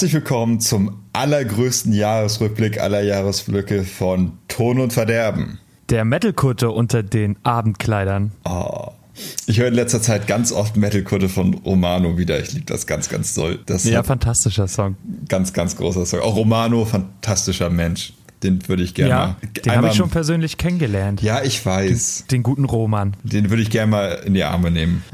Herzlich willkommen zum allergrößten Jahresrückblick aller Jahresblöcke von Ton und Verderben. Der Metalkutte unter den Abendkleidern. Oh. Ich höre in letzter Zeit ganz oft Metalkutte von Romano wieder. Ich liebe das ganz, ganz doll. Das ja, fantastischer Song. Ganz, ganz großer Song. Auch Romano, fantastischer Mensch. Den würde ich gerne ja. Den habe ich schon persönlich kennengelernt. Ja, ich weiß. Den, den guten Roman. Den würde ich gerne mal in die Arme nehmen.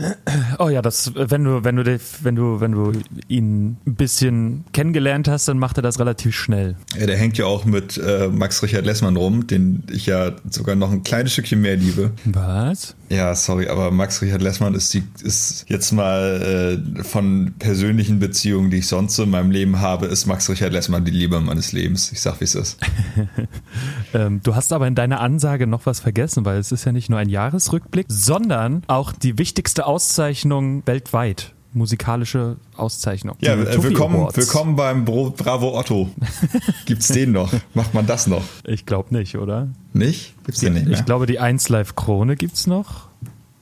Oh ja, das, wenn du, wenn du, wenn du, wenn du ihn ein bisschen kennengelernt hast, dann macht er das relativ schnell. Ja, der hängt ja auch mit äh, Max Richard Lessmann rum, den ich ja sogar noch ein kleines Stückchen mehr liebe. Was? Ja, sorry, aber Max Richard Lessmann ist, die, ist jetzt mal äh, von persönlichen Beziehungen, die ich sonst so in meinem Leben habe, ist Max Richard Lessmann die Liebe meines Lebens. Ich sag, wie es ist. ähm, du hast aber in deiner Ansage noch was vergessen, weil es ist ja nicht nur ein Jahresrückblick, sondern auch die wichtigste Auszeichnung weltweit musikalische Auszeichnung. Ja, äh, willkommen, willkommen beim Bro Bravo Otto. Gibt's den noch? Macht man das noch? Ich glaube nicht, oder? Nicht? Gibt's den nicht mehr? Ich glaube, die 1 Live Krone gibt's noch.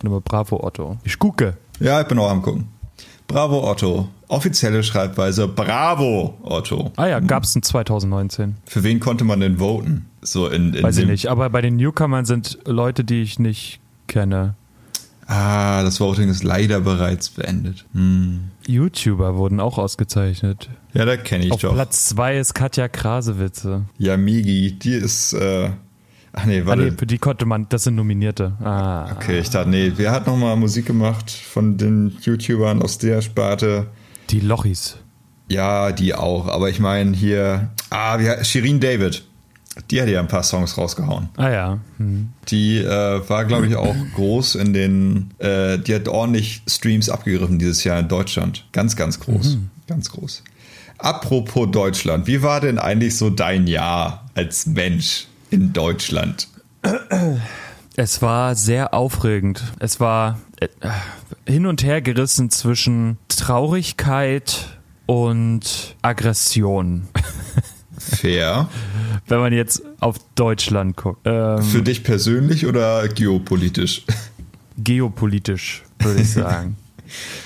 Aber Bravo Otto. Ich gucke. Ja, ich bin auch am gucken. Bravo Otto. Offizielle Schreibweise Bravo Otto. Ah ja, gab es in 2019. Für wen konnte man denn voten? So in, in Weiß ich nicht, aber bei den Newcomern sind Leute, die ich nicht kenne. Ah, das Voting ist leider bereits beendet. Hm. YouTuber wurden auch ausgezeichnet. Ja, da kenne ich Auf doch. Platz 2 ist Katja Krasewitze. Ja, Migi, die ist. Äh, ach nee, warte. Ah, nee, für die konnte man, das sind Nominierte. Ah. Okay, ich dachte, nee, wer hat nochmal Musik gemacht von den YouTubern aus der Sparte? Die Lochis. Ja, die auch. Aber ich meine hier, ah, wie, Shirin David. Die hat ja ein paar Songs rausgehauen. Ah ja. Hm. Die äh, war, glaube ich, auch groß in den, äh, die hat ordentlich Streams abgegriffen dieses Jahr in Deutschland. Ganz, ganz groß. Mhm. Ganz groß. Apropos Deutschland, wie war denn eigentlich so dein Jahr als Mensch in Deutschland? Es war sehr aufregend. Es war hin und her gerissen zwischen Traurigkeit und Aggression. Fair. Wenn man jetzt auf Deutschland guckt. Ähm, Für dich persönlich oder geopolitisch? Geopolitisch, würde ich sagen.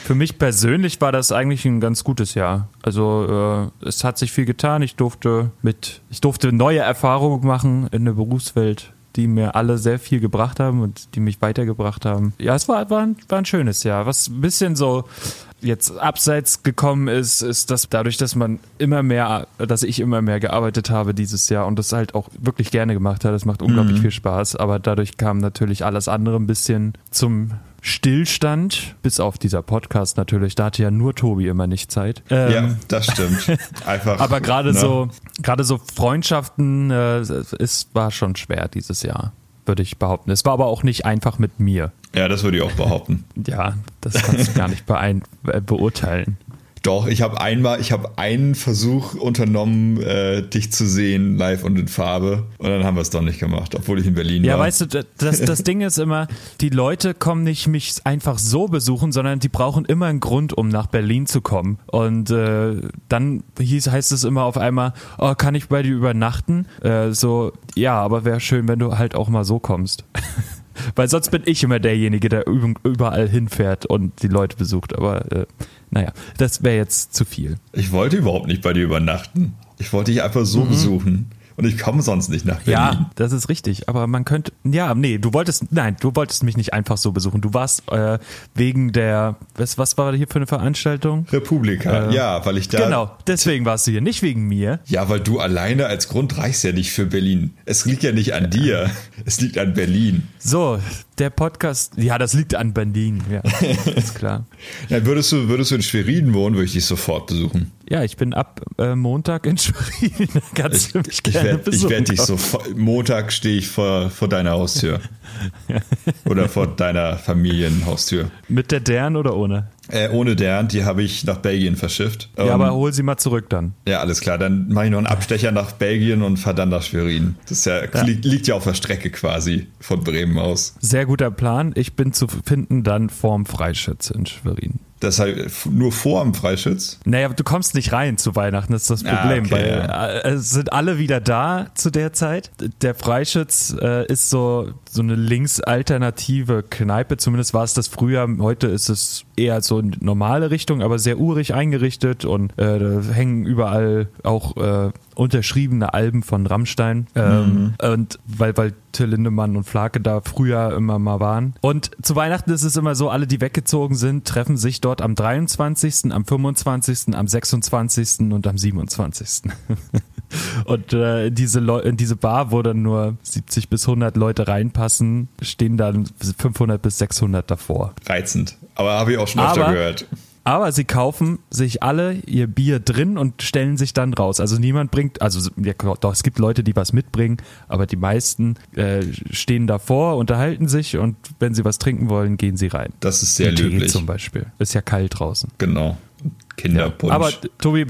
Für mich persönlich war das eigentlich ein ganz gutes Jahr. Also äh, es hat sich viel getan. Ich durfte mit, ich durfte neue Erfahrungen machen in der Berufswelt, die mir alle sehr viel gebracht haben und die mich weitergebracht haben. Ja, es war, war, ein, war ein schönes Jahr. Was ein bisschen so jetzt abseits gekommen ist, ist, dass dadurch, dass man immer mehr, dass ich immer mehr gearbeitet habe dieses Jahr und das halt auch wirklich gerne gemacht habe, das macht unglaublich mhm. viel Spaß, aber dadurch kam natürlich alles andere ein bisschen zum Stillstand, bis auf dieser Podcast natürlich. Da hatte ja nur Tobi immer nicht Zeit. Ähm, ja, das stimmt. Einfach. aber gerade ne? so, gerade so Freundschaften, äh, es war schon schwer dieses Jahr, würde ich behaupten. Es war aber auch nicht einfach mit mir. Ja, das würde ich auch behaupten. ja, das kannst du gar nicht beein äh, beurteilen. Doch, ich habe einmal, ich habe einen Versuch unternommen, äh, dich zu sehen, live und in Farbe. Und dann haben wir es doch nicht gemacht, obwohl ich in Berlin ja, war. Ja, weißt du, das, das Ding ist immer, die Leute kommen nicht mich einfach so besuchen, sondern die brauchen immer einen Grund, um nach Berlin zu kommen. Und äh, dann hieß, heißt es immer auf einmal, oh, kann ich bei dir übernachten? Äh, so, ja, aber wäre schön, wenn du halt auch mal so kommst. Weil sonst bin ich immer derjenige, der überall hinfährt und die Leute besucht. Aber äh, naja, das wäre jetzt zu viel. Ich wollte überhaupt nicht bei dir übernachten. Ich wollte dich einfach so mhm. besuchen. Und ich komme sonst nicht nach Berlin. Ja, das ist richtig. Aber man könnte, ja, nee, du wolltest, nein, du wolltest mich nicht einfach so besuchen. Du warst äh, wegen der, was, was war hier für eine Veranstaltung? Republika, äh, ja, weil ich da. Genau, deswegen warst du hier, nicht wegen mir. Ja, weil du alleine als Grund reichst ja nicht für Berlin. Es liegt ja nicht an dir, es liegt an Berlin. So, der Podcast, ja, das liegt an Berlin, ja, ist klar. ja, würdest du, würdest du in Schwerin wohnen, würde ich dich sofort besuchen. Ja, ich bin ab äh, Montag in Schwerin. Kannst ich, mich gerne werd, ich werde dich so, Montag stehe ich vor, vor deiner Haustür. oder vor deiner Familienhaustür. Mit der Dern oder ohne? Äh, ohne deren, die habe ich nach Belgien verschifft. Ja, um, aber hol sie mal zurück dann. Ja, alles klar. Dann mache ich noch einen Abstecher nach Belgien und fahre dann nach Schwerin. Das ja, ja. Liegt, liegt, ja auf der Strecke quasi von Bremen aus. Sehr guter Plan. Ich bin zu finden dann vorm Freischütz in Schwerin. Das heißt, nur vor dem Freischütz? Naja, du kommst nicht rein zu Weihnachten, das ist das ah, Problem, ah, okay, weil ja. Äh, es sind alle wieder da zu der Zeit. Der Freischütz äh, ist so, so eine linksalternative Kneipe, zumindest war es das früher, heute ist es eher so eine normale Richtung, aber sehr urig eingerichtet und äh, da hängen überall auch äh, unterschriebene Alben von Rammstein. Ähm, Und weil, weil Till Lindemann und Flake da früher immer mal waren. Und zu Weihnachten ist es immer so, alle, die weggezogen sind, treffen sich dort am 23., am 25., am 26. und am 27. Und äh, in, diese Leu in diese Bar, wo dann nur 70 bis 100 Leute reinpassen, stehen dann 500 bis 600 davor. Reizend. Aber habe ich auch schon öfter Aber- gehört. Aber sie kaufen sich alle ihr Bier drin und stellen sich dann raus. Also niemand bringt, also ja, doch, es gibt Leute, die was mitbringen, aber die meisten äh, stehen davor, unterhalten sich und wenn sie was trinken wollen, gehen sie rein. Das ist sehr Tee löblich. zum Beispiel. Ist ja kalt draußen. Genau. Kinderpunsch. Aber Tobi,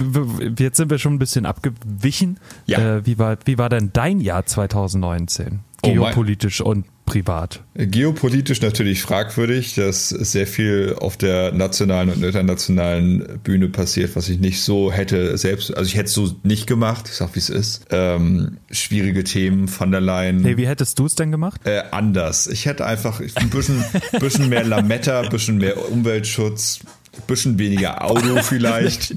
jetzt sind wir schon ein bisschen abgewichen. Ja. Äh, wie, war, wie war denn dein Jahr 2019? Oh, mein- Geopolitisch und privat. Geopolitisch natürlich fragwürdig, dass sehr viel auf der nationalen und internationalen Bühne passiert, was ich nicht so hätte selbst, also ich hätte es so nicht gemacht, ich sag wie es ist. Ähm, schwierige Themen, von der Leyen. Hey, wie hättest du es denn gemacht? Äh, anders. Ich hätte einfach ein bisschen, bisschen mehr Lametta, ein bisschen mehr Umweltschutz, bisschen weniger Auto vielleicht.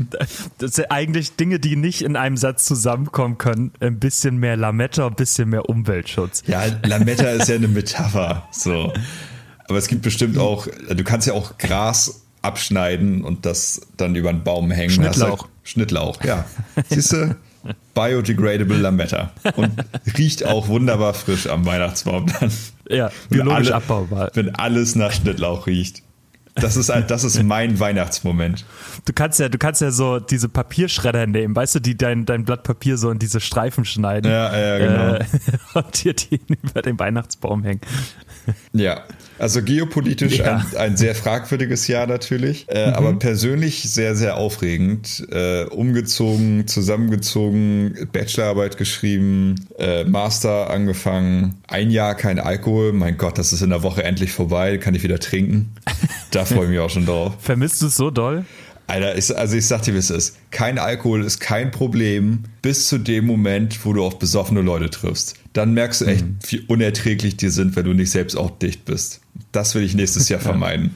Das sind eigentlich Dinge, die nicht in einem Satz zusammenkommen können. Ein bisschen mehr Lametta, ein bisschen mehr Umweltschutz. Ja, Lametta ist ja eine Metapher. So. Aber es gibt bestimmt auch, du kannst ja auch Gras abschneiden und das dann über einen Baum hängen. Schnittlauch. Halt- Schnittlauch, ja. Siehst du? Biodegradable Lametta. Und riecht auch wunderbar frisch am Weihnachtsbaum dann. Ja, biologisch alle- abbaubar. Wenn alles nach Schnittlauch riecht. Das ist, ein- das ist mein Weihnachtsmoment. Du kannst ja, du kannst ja so diese Papierschredder nehmen, weißt du, die dein, dein Blatt Papier so in diese Streifen schneiden. Ja, ja, genau. Äh, und dir die über den Weihnachtsbaum hängen. Ja, also geopolitisch Ja. ein, ein sehr fragwürdiges Jahr natürlich, äh, aber persönlich sehr, sehr aufregend. Äh, umgezogen, zusammengezogen, Bachelorarbeit geschrieben, äh, Master angefangen, ein Jahr kein Alkohol. Mein Gott, das ist in der Woche endlich vorbei, kann ich wieder trinken. Da freue ich mich auch schon drauf. Vermisst du es so doll? Alter, ich, also ich sag dir, wie es ist. Kein Alkohol ist kein Problem bis zu dem Moment, wo du auf besoffene Leute triffst. Dann merkst du echt, wie unerträglich die sind, wenn du nicht selbst auch dicht bist. Das will ich nächstes Jahr vermeiden.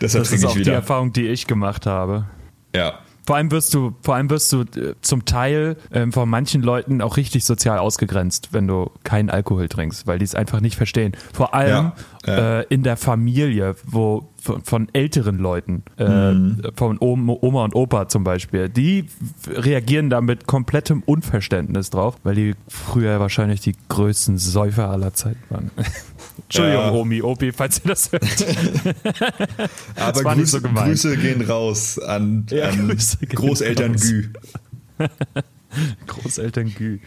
Deshalb Das ist trinke auch ich die wieder. Erfahrung, die ich gemacht habe. Ja. Vor allem wirst du, vor allem wirst du äh, zum Teil ähm, von manchen Leuten auch richtig sozial ausgegrenzt, wenn du keinen Alkohol trinkst, weil die es einfach nicht verstehen. Vor allem Ja, ja. Äh, in der Familie, wo von, von älteren Leuten, äh, Mhm. von Oma, und Opa zum Beispiel, die reagieren da mit komplettem Unverständnis drauf, weil die früher wahrscheinlich die größten Säufer aller Zeiten waren. Entschuldigung, Ja. Omi, Opi, falls ihr das hört. Aber war nicht Grüße, so gemeint. Grüße gehen raus an, Ja, an Großeltern raus. Gü. Großeltern Gü.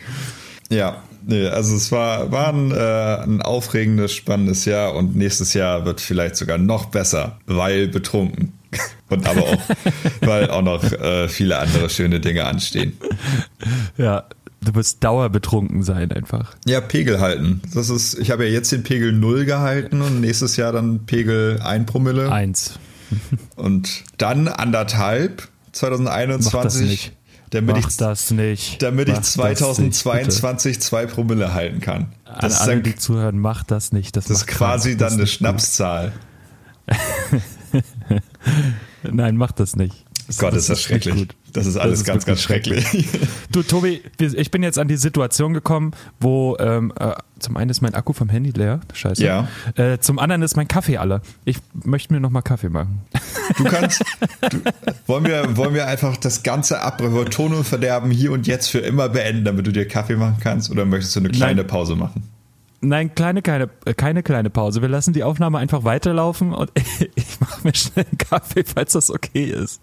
Ja, nee, also es war, war ein, äh, ein aufregendes, spannendes Jahr und nächstes Jahr wird vielleicht sogar noch besser, weil betrunken. Und aber auch, weil auch noch äh, viele andere schöne Dinge anstehen. Ja, du wirst dauerbetrunken sein einfach. Ja, Pegel halten. Das ist, ich habe ja jetzt den Pegel 0 gehalten und nächstes Jahr dann Pegel 1 Promille Eins. und dann anderthalb 2021. Mach das nicht. Damit Mach ich, das nicht. damit Mach ich das nicht, 2022 2 Promille halten kann. Das An ist, alle, dann, die zuhören, mach das nicht. Das, das ist macht quasi krank. dann Das eine Schnapszahl. Nein, mach das nicht. Gott, ist das schrecklich. gut. Das ist alles ist ganz, ganz schrecklich. Du, Tobi, ich bin jetzt an die Situation gekommen, wo ähm, äh, zum einen ist mein Akku vom Handy leer, scheiße. Ja. Äh, zum anderen ist mein Kaffee alle. Ich möchte mir nochmal Kaffee machen. Du kannst, du, wollen, wir, wollen wir einfach das ganze Abbrechen, Ton und Verderben hier und jetzt für immer beenden, damit du dir Kaffee machen kannst? Oder möchtest du eine kleine Nein. Pause machen? Nein, kleine, keine, äh, keine kleine Pause. Wir lassen die Aufnahme einfach weiterlaufen und ich mache mir schnell einen Kaffee, falls das okay ist.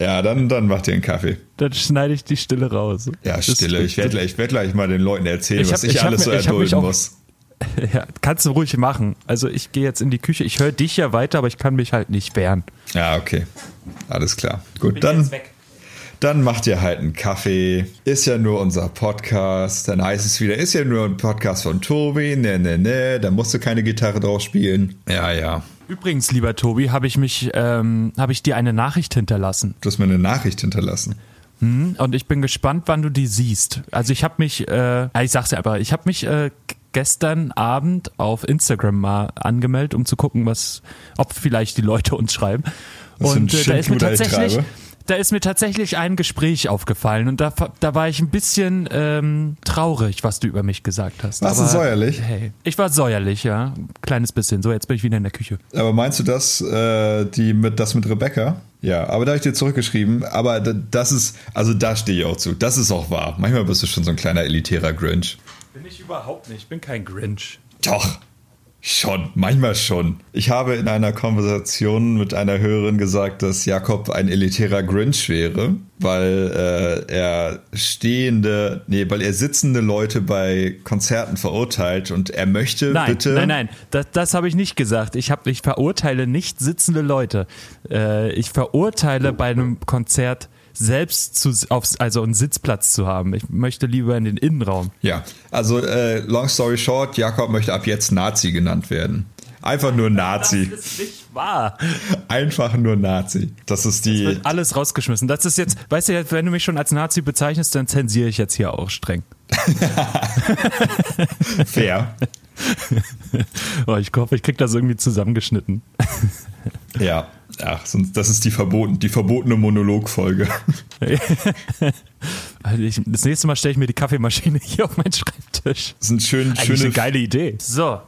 Ja, dann, dann mach dir einen Kaffee. Dann schneide ich die Stille raus. Ja, Das- Stille. Ich werde gleich, ich werd gleich mal den Leuten erzählen, Ich was hab- ich, ich hab alles mir- so ich erdulden auch- muss. Ja, kannst du ruhig machen. Also ich gehe jetzt in die Küche. Ich höre dich ja weiter, aber ich kann mich halt nicht wehren. Ja, okay. Alles klar. Gut, dann, dann macht ihr halt einen Kaffee. Ist ja nur unser Podcast. Dann heißt es wieder, ist ja nur ein Podcast von Tobi. Ne, ne, ne. Da musst du keine Gitarre drauf spielen. Ja, ja. Übrigens, lieber Tobi, habe ich mich, ähm, habe ich dir eine Nachricht hinterlassen. Du hast mir eine Nachricht hinterlassen. Hm? Und ich bin gespannt, wann du die siehst. Also ich habe mich, äh, ich sag's ja aber, ich habe mich äh, gestern Abend auf Instagram mal angemeldet, um zu gucken, was, ob vielleicht die Leute uns schreiben. Und äh, da ist mir tatsächlich. Da ist mir tatsächlich ein Gespräch aufgefallen und da, da war ich ein bisschen ähm, traurig, was du über mich gesagt hast. Warst du Aber, säuerlich? Hey, ich war säuerlich, ja, kleines bisschen. So, jetzt bin ich wieder in der Küche. Aber meinst du das, äh, die mit, das mit Rebecca? Ja, aber da habe ich dir zurückgeschrieben. Aber das ist, also da stehe ich auch zu. Das ist auch wahr. Manchmal bist du schon so ein kleiner elitärer Grinch. Bin ich überhaupt nicht. Ich bin kein Grinch. Doch, schon, manchmal schon. Ich habe in einer Konversation mit einer Hörerin gesagt, dass Jakob ein elitärer Grinch wäre, weil äh, er stehende, nee, weil er sitzende Leute bei Konzerten verurteilt und er möchte Nein, bitte. nein, nein, das, das habe ich nicht gesagt. Ich, hab, ich verurteile nicht sitzende Leute. Äh, ich verurteile bei einem Konzert selbst zu, aufs, also einen Sitzplatz zu haben. Ich möchte lieber in den Innenraum. Ja, also äh, long story short, Jakob möchte ab jetzt Nazi genannt werden. Einfach nur Nazi. Das ist nicht wahr. Einfach nur Nazi. Das ist die. Wird alles rausgeschmissen. Das ist jetzt, weißt du, wenn du mich schon als Nazi bezeichnest, dann zensiere ich jetzt hier auch streng. fair. Oh, ich hoffe, ich krieg das irgendwie zusammengeschnitten. Ja. Ach, sonst, das ist die, verboten, die verbotene Monologfolge. Also ich, das nächste Mal stelle ich mir die Kaffeemaschine hier auf meinen Schreibtisch. Das sind schön, Eigentlich schöne eine geile Idee. So,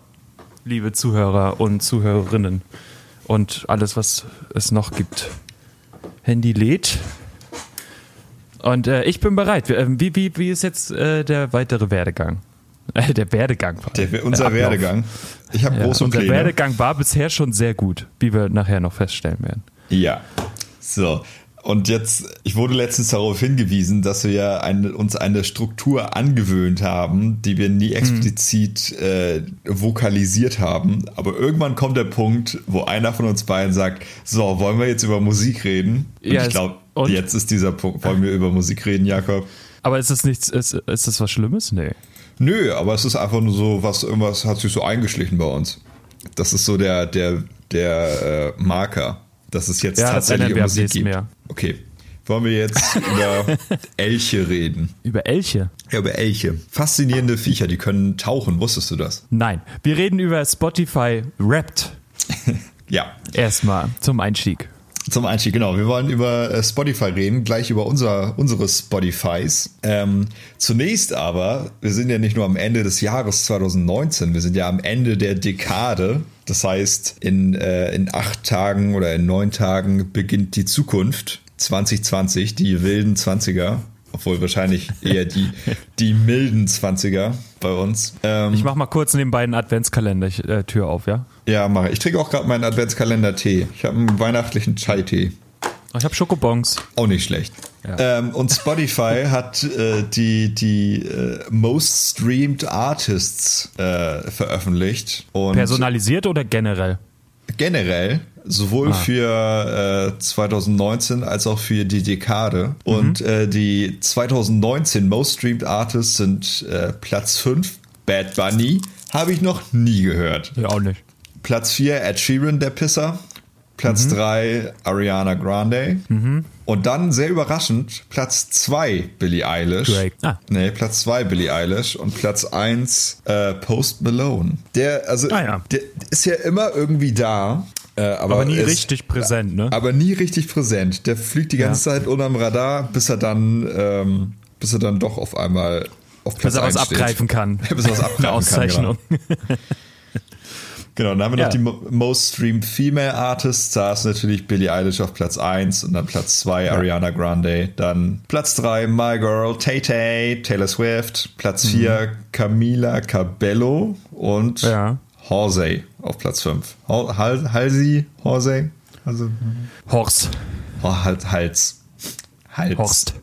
liebe Zuhörer und Zuhörerinnen und alles, was es noch gibt. Handy lädt. Und äh, ich bin bereit. Wie, äh, wie, wie, wie ist jetzt äh, der weitere Werdegang? Äh, der Werdegang. allem. Der, unser Ablauf. Werdegang. Ich habe Ja, große unser Pläne. Werdegang war bisher schon sehr gut, wie wir nachher noch feststellen werden. Ja. So. Und jetzt, ich wurde letztens darauf hingewiesen, dass wir eine, uns eine Struktur angewöhnt haben, die wir Mhm. nie explizit äh, vokalisiert haben. Aber irgendwann kommt der Punkt, wo einer von uns beiden sagt, so, wollen wir jetzt über Musik reden? Und Ja, ich glaube, jetzt ist dieser Punkt, wollen wir über Musik reden, Jakob? Aber ist das nichts, ist, ist das was Schlimmes? Nee. Nö, aber es ist einfach nur so, was irgendwas hat sich so eingeschlichen bei uns. Das ist so der, der, der äh, Marker, dass es jetzt Ja, tatsächlich um Musik geht. Jahr. Okay. Wollen wir jetzt über Elche reden? Über Elche? Ja, über Elche. Faszinierende Viecher, die können tauchen. Wusstest du das? Nein. Wir reden über Spotify Wrapped. Ja. Erstmal zum Einstieg. Zum Einstieg, genau. Wir wollen über äh, Spotify reden, gleich über unser, unsere Spotifys. Ähm, zunächst aber, wir sind ja nicht nur am Ende des Jahres 2019, wir sind ja am Ende der Dekade. Das heißt, in, äh, in acht Tagen oder in neun Tagen beginnt die Zukunft 2020, die wilden 20er. Obwohl wahrscheinlich eher die, die milden 20er bei uns. Ähm, Ich mach mal kurz neben beiden Adventskalender äh, Tür auf, ja? ja, mache ich. Ich trinke auch gerade meinen Adventskalender-Tee. Ich habe einen weihnachtlichen Chai-Tee. Oh, Ich habe Schokobons. Auch nicht schlecht. Ja. Ähm, und Spotify hat äh, die, die äh, Most Streamed Artists äh, veröffentlicht. Und Personalisiert oder generell? generell, sowohl Ah. für äh, 2019 als auch für die Dekade. Und Mhm. äh, die 2019 Most Streamed Artists sind äh, Platz 5, Bad Bunny. Habe ich noch nie gehört. Ja, auch nicht. Platz 4 Ed Sheeran, der Pisser. Platz 3 Ariana Grande. Und dann, sehr überraschend, Platz 2 Billie Eilish. Drake. Ah. Nee, Platz 2 Billie Eilish und Platz 1 äh, Post Malone. Der, also, Ah, ja. der ist ja immer irgendwie da. Äh, aber, Aber nie ist- richtig präsent, ne? Aber nie richtig präsent. Der fliegt die ganze Zeit unterm Radar, bis er dann, ähm, bis er dann doch auf einmal auf Platz Bis er was 1 steht. abgreifen kann. Bis er was abgreifen Eine kann, Auszeichnung. Genau, dann haben wir Ja. noch die Mo- Most Streamed Female Artists. Da ist natürlich Billie Eilish auf Platz 1 und dann Platz 2 Ariana Grande. Dann Platz 3 My Girl Tay Tay, Taylor Swift. Platz 4 Camila Cabello und Mhm. Ja. Horsey auf Platz 5. Hal Hal Halsey? Horsey? Also, Horst. oh, Hals. Hals. Hals. Horst.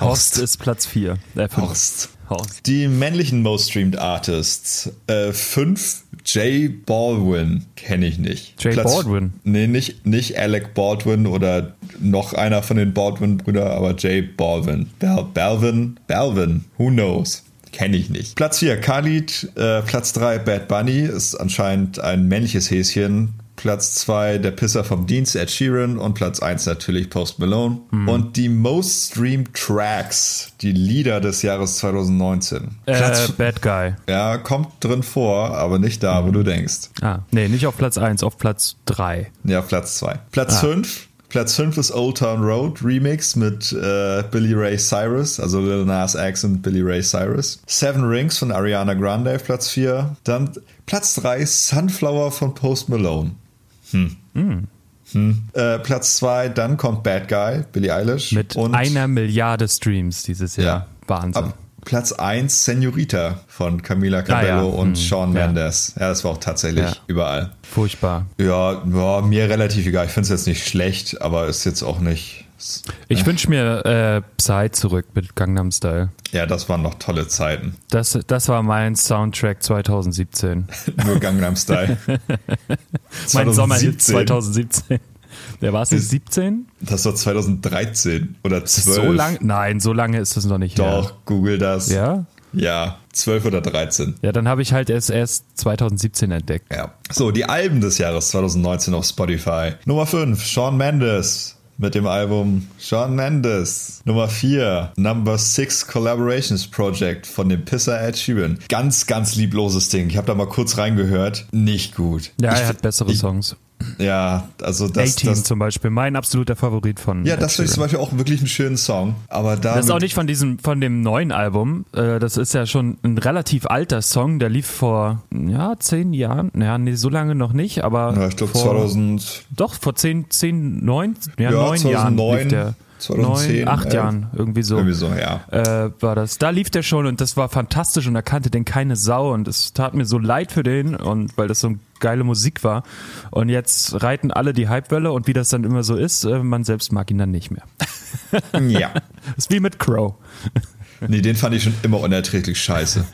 Horst ist Platz 4. Äh. Horst. Horst. Die männlichen Most Streamed Artists. Äh, fünf, Jay Baldwin. Kenne ich nicht. Jay Baldwin? Nee, nicht, nicht Alec Baldwin oder noch einer von den Baldwin-Brüdern, aber Jay Baldwin. Bal Balvin? Balvin. Who knows? Kenne ich nicht. Platz 4, Khalid. Äh, Platz 3, Bad Bunny. Ist anscheinend ein männliches Häschen. Platz 2 der Pisser vom Dienst Ed Sheeran und Platz 1 natürlich Post Malone. Mhm. Und die Most Streamed Tracks, die Lieder des Jahres 2019. Äh, Platz, Bad Guy. ja, kommt drin vor, aber nicht da, Mhm. wo du denkst. Ah, nee, nicht auf Platz 1, auf Platz 3. Ja, Platz 2. Platz Ah. 5. Platz 5 ist Old Town Road Remix mit äh, Billy Ray Cyrus, also Lil Nas X und Billy Ray Cyrus. Seven Rings von Ariana Grande auf Platz 4. Dann Platz 3 Sunflower von Post Malone. Hm. Hm. Äh, Platz 2, dann kommt Bad Guy, Billie Eilish. Mit und einer Milliarde Streams dieses Jahr. Ja. Wahnsinn. ab Platz 1 Senorita von Camila Cabello Ah, ja. und Hm, ja. Mendes. Ja, das war auch tatsächlich Ja. überall. Furchtbar. Ja, ja, mir relativ egal. Ich finde es jetzt nicht schlecht, aber ist jetzt auch nicht. Ich wünsche mir äh, Psy zurück mit Gangnam Style. Ja, das waren noch tolle Zeiten. Das, das war mein Soundtrack 2017. Nur Gangnam Style. Mein Sommerhit 2017. 2017. Der war es nicht 17? Das war 2013 oder 12. So lang? Nein, so lange ist das noch nicht Doch, google das. her. Ja? Ja, 12 oder 13. Ja, dann habe ich halt erst, erst 2017 entdeckt. Ja. So, die Alben des Jahres 2019 auf Spotify. Nummer 5, Shawn Mendes. Mit dem Album Shawn Mendes. Nummer 4, Number 6 Collaborations Project von dem Pisser Ed Sheeran. Ganz, ganz liebloses Ding. Ich habe da mal kurz reingehört. Nicht gut. Ja, ich, er hat bessere ich, Songs. Ja, also das, A-Team zum Beispiel, mein absoluter Favorit von. ja, das finde ich zum. Beispiel auch wirklich einen schönen Song. Aber da Das ist auch nicht von diesem, von dem neuen Album. Äh, Das ist ja schon ein relativ alter Song. Der lief vor, ja, zehn Jahren. Ja, nee, so lange noch nicht, aber. ja, ich glaube vor, 2000. Doch, vor zehn, zehn, neun, ja, Ja, neun Jahren 2009, lief der. 2010, neun, acht elf. Jahren, irgendwie so. Irgendwie so, ja. Äh, war das. Da lief der schon und das war fantastisch und er kannte den keine Sau und es tat mir so leid für den und weil das so geile Musik war. Und jetzt reiten alle die Hypewelle und wie das dann immer so ist, äh, man selbst mag ihn dann nicht mehr. Ja. Ist wie mit Crow. Nee, den fand ich schon immer unerträglich scheiße.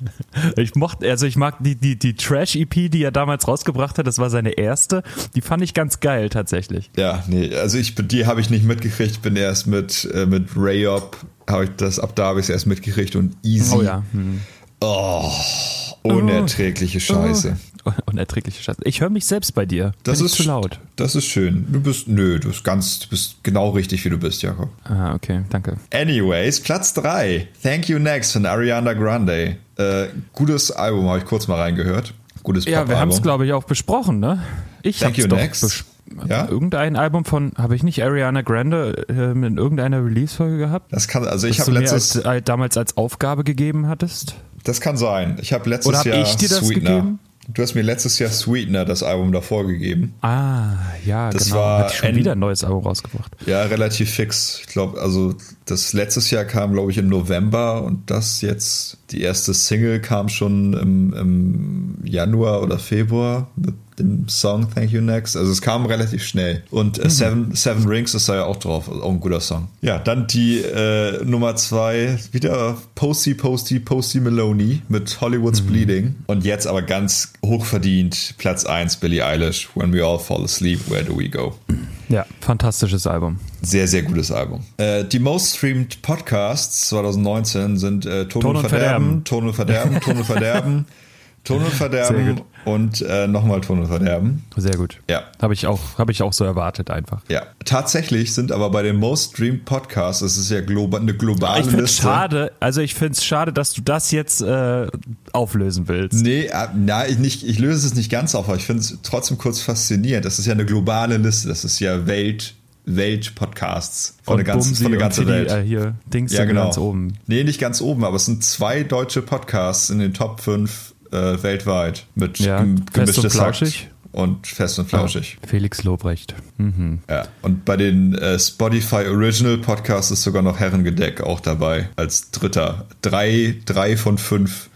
Ich mochte, also ich mag die, die, die Trash-EP, die er damals rausgebracht hat, das war seine erste, die fand ich ganz geil tatsächlich. Ja, nee, also ich die habe ich nicht mitgekriegt, bin erst mit äh, mit Rayop habe ich das ab da habe ich es erst mitgekriegt und Easy. Oh ja. Hm. Oh, unerträgliche Scheiße. Unerträgliche Scheiße. Ich höre mich selbst bei dir. Das Bin ist zu laut. Das ist schön. Du bist nö, du bist ganz du bist genau richtig wie du bist, Jakob. Ah, okay, danke. Anyways, Platz 3. Thank You Next von Ariana Grande. Äh, gutes Album, habe ich kurz mal reingehört. Gutes Ja, wir haben es, glaube ich, auch besprochen, ne? Ich Thank You doch Next. Ja? Irgendein Album von, habe ich nicht Ariana Grande äh, in irgendeiner Release-Folge gehabt? Das kann, also ich habe letztes, als, als, damals als Aufgabe gegeben hattest? das kann sein. Ich habe letztes Oder hab Jahr ich dir das Sweetener. gegeben? Du hast mir letztes Jahr Sweetener, das Album davor gegeben. Ah, ja, Das genau. war Hat schon ein- wieder ein neues Album rausgebracht. Ja, relativ fix. Ich glaube, also das letztes Jahr kam, glaube ich, im November und das jetzt, die erste Single kam schon im, im Januar oder Februar mit dem Song Thank You Next. Also es kam relativ schnell. Und Mhm. äh, Seven, Seven Rings ist da ja auch drauf, also auch ein guter Song. Ja, dann die äh, Nummer zwei, wieder Posty, Posty, Posty Maloney mit Hollywood's Mhm. Bleeding. Und jetzt aber ganz hochverdient, Platz eins Billie Eilish, When We All Fall Asleep, Where Do We Go? Ja, fantastisches Album. Sehr, sehr gutes Album. Äh, die most streamed Podcasts 2019 sind äh, Ton, Ton und Verderben, Ton und Verderben, Ton und Verderben, Ton und Verderben gut. und äh, nochmal Ton und Verderben. Sehr gut. Ja. Habe ich, auch, hab ich auch so erwartet einfach. Ja, tatsächlich sind aber bei den most streamed Podcasts, das ist ja globa eine globale Ich es Liste. schade, also ich finde es schade, dass du das jetzt äh, auflösen willst. Nee, äh, na, ich, nicht, ich löse es nicht ganz auf, aber ich finde es trotzdem kurz faszinierend. Das ist ja eine globale Liste, das ist ja Welt, Weltpodcasts von der ganzen, von der ganzen Welt. Äh, hier, Dings Ja, genau. ganz oben. Nee, nicht ganz oben, aber es sind zwei deutsche Podcasts in den Top 5 äh, weltweit mit Ja, gem Fest und gemischtes Hack Flauschig. und fest und flauschig. Felix Lobrecht. Mhm. Ja. Und bei den äh, Spotify Original Podcasts ist sogar noch Herrengedeck auch dabei als dritter. Drei, drei von fünf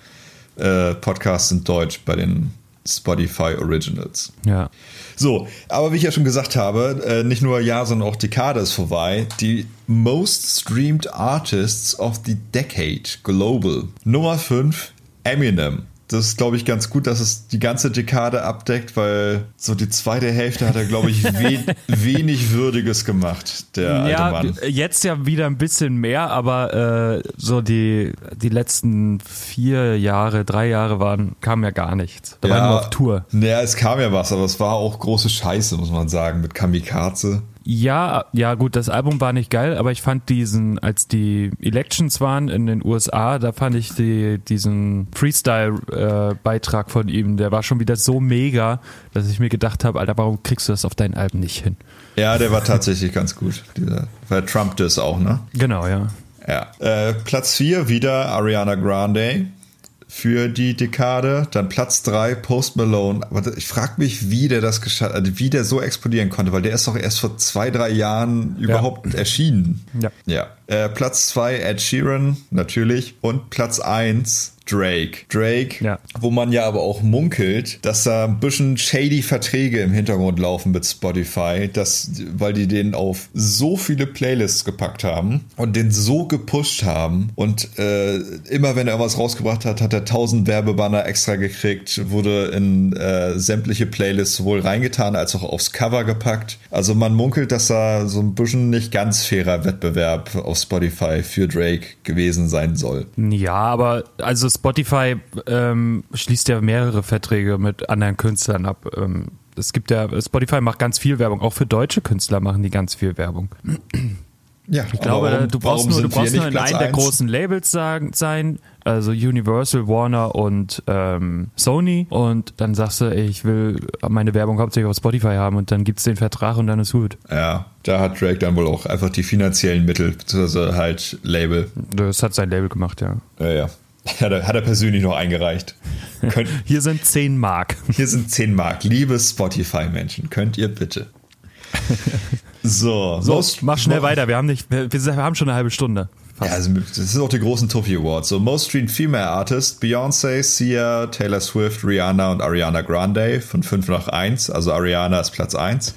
äh, Podcasts sind deutsch bei den Spotify Originals. Ja. So, aber wie ich ja schon gesagt habe, äh, nicht nur Jahr, sondern auch Dekade ist vorbei. Die Most Streamed Artists of the Decade Global. Nummer 5, Eminem. Das ist, glaube ich, ganz gut, dass es die ganze Dekade abdeckt, weil so die zweite Hälfte hat er, glaube ich, we wenig Würdiges gemacht, der alte ja, Mann. jetzt ja wieder ein bisschen mehr, aber äh, so die, die letzten vier Jahre, drei Jahre waren, kam ja gar nichts. Da waren wir auf Tour. Naja, es kam ja was, aber es war auch große Scheiße, muss man sagen, mit Kamikaze. Ja, ja gut, das Album war nicht geil, aber ich fand diesen, als die Elections waren in den USA, da fand ich die, diesen Freestyle-Beitrag von ihm, der war schon wieder so mega, dass ich mir gedacht habe, Alter, warum kriegst du das auf deinen Alben nicht hin? Ja, der war tatsächlich ganz gut. Dieser, weil Trump das auch, ne? Genau, ja. Ja. Äh, Platz 4 wieder Ariana Grande für die Dekade. Dann Platz 3 Post Malone. Aber ich frage mich, wie der das geschafft also wie der so explodieren konnte, weil der ist doch erst vor zwei, drei Jahren überhaupt ja. erschienen. Ja. ja. Äh, Platz 2 Ed Sheeran, natürlich. Und Platz 1 Drake. Drake, ja. wo man ja aber auch munkelt, dass da ein bisschen shady Verträge im Hintergrund laufen mit Spotify, dass, weil die den auf so viele Playlists gepackt haben und den so gepusht haben und äh, immer wenn er was rausgebracht hat, hat er tausend Werbebanner extra gekriegt, wurde in äh, sämtliche Playlists sowohl reingetan als auch aufs Cover gepackt. Also man munkelt, dass da so ein bisschen nicht ganz fairer Wettbewerb auf Spotify für Drake gewesen sein soll. Ja, aber also Spotify ähm, schließt ja mehrere Verträge mit anderen Künstlern ab. Ähm, es gibt ja, Spotify macht ganz viel Werbung, auch für deutsche Künstler machen die ganz viel Werbung. Ja, ich glaube, warum, du brauchst nur, du brauchst nur in einem der großen Labels sagen, sein, also Universal, Warner und ähm, Sony und dann sagst du, ey, ich will meine Werbung hauptsächlich auf Spotify haben und dann gibt es den Vertrag und dann ist gut. Ja, da hat Drake dann wohl auch einfach die finanziellen Mittel, beziehungsweise halt Label. Das hat sein Label gemacht, ja. Ja, ja. Hat er, hat er persönlich noch eingereicht. Könnt, hier sind 10 Mark. Hier sind 10 Mark. Liebe Spotify-Menschen, könnt ihr bitte. So, so most, mach schnell weiter. Wir haben, nicht, wir, wir haben schon eine halbe Stunde. Fast. Ja, also das sind auch die großen Tuffy Awards. So, Most Streamed Female Artist, Beyoncé, Sia, Taylor Swift, Rihanna und Ariana Grande von 5 nach 1. Also Ariana ist Platz 1.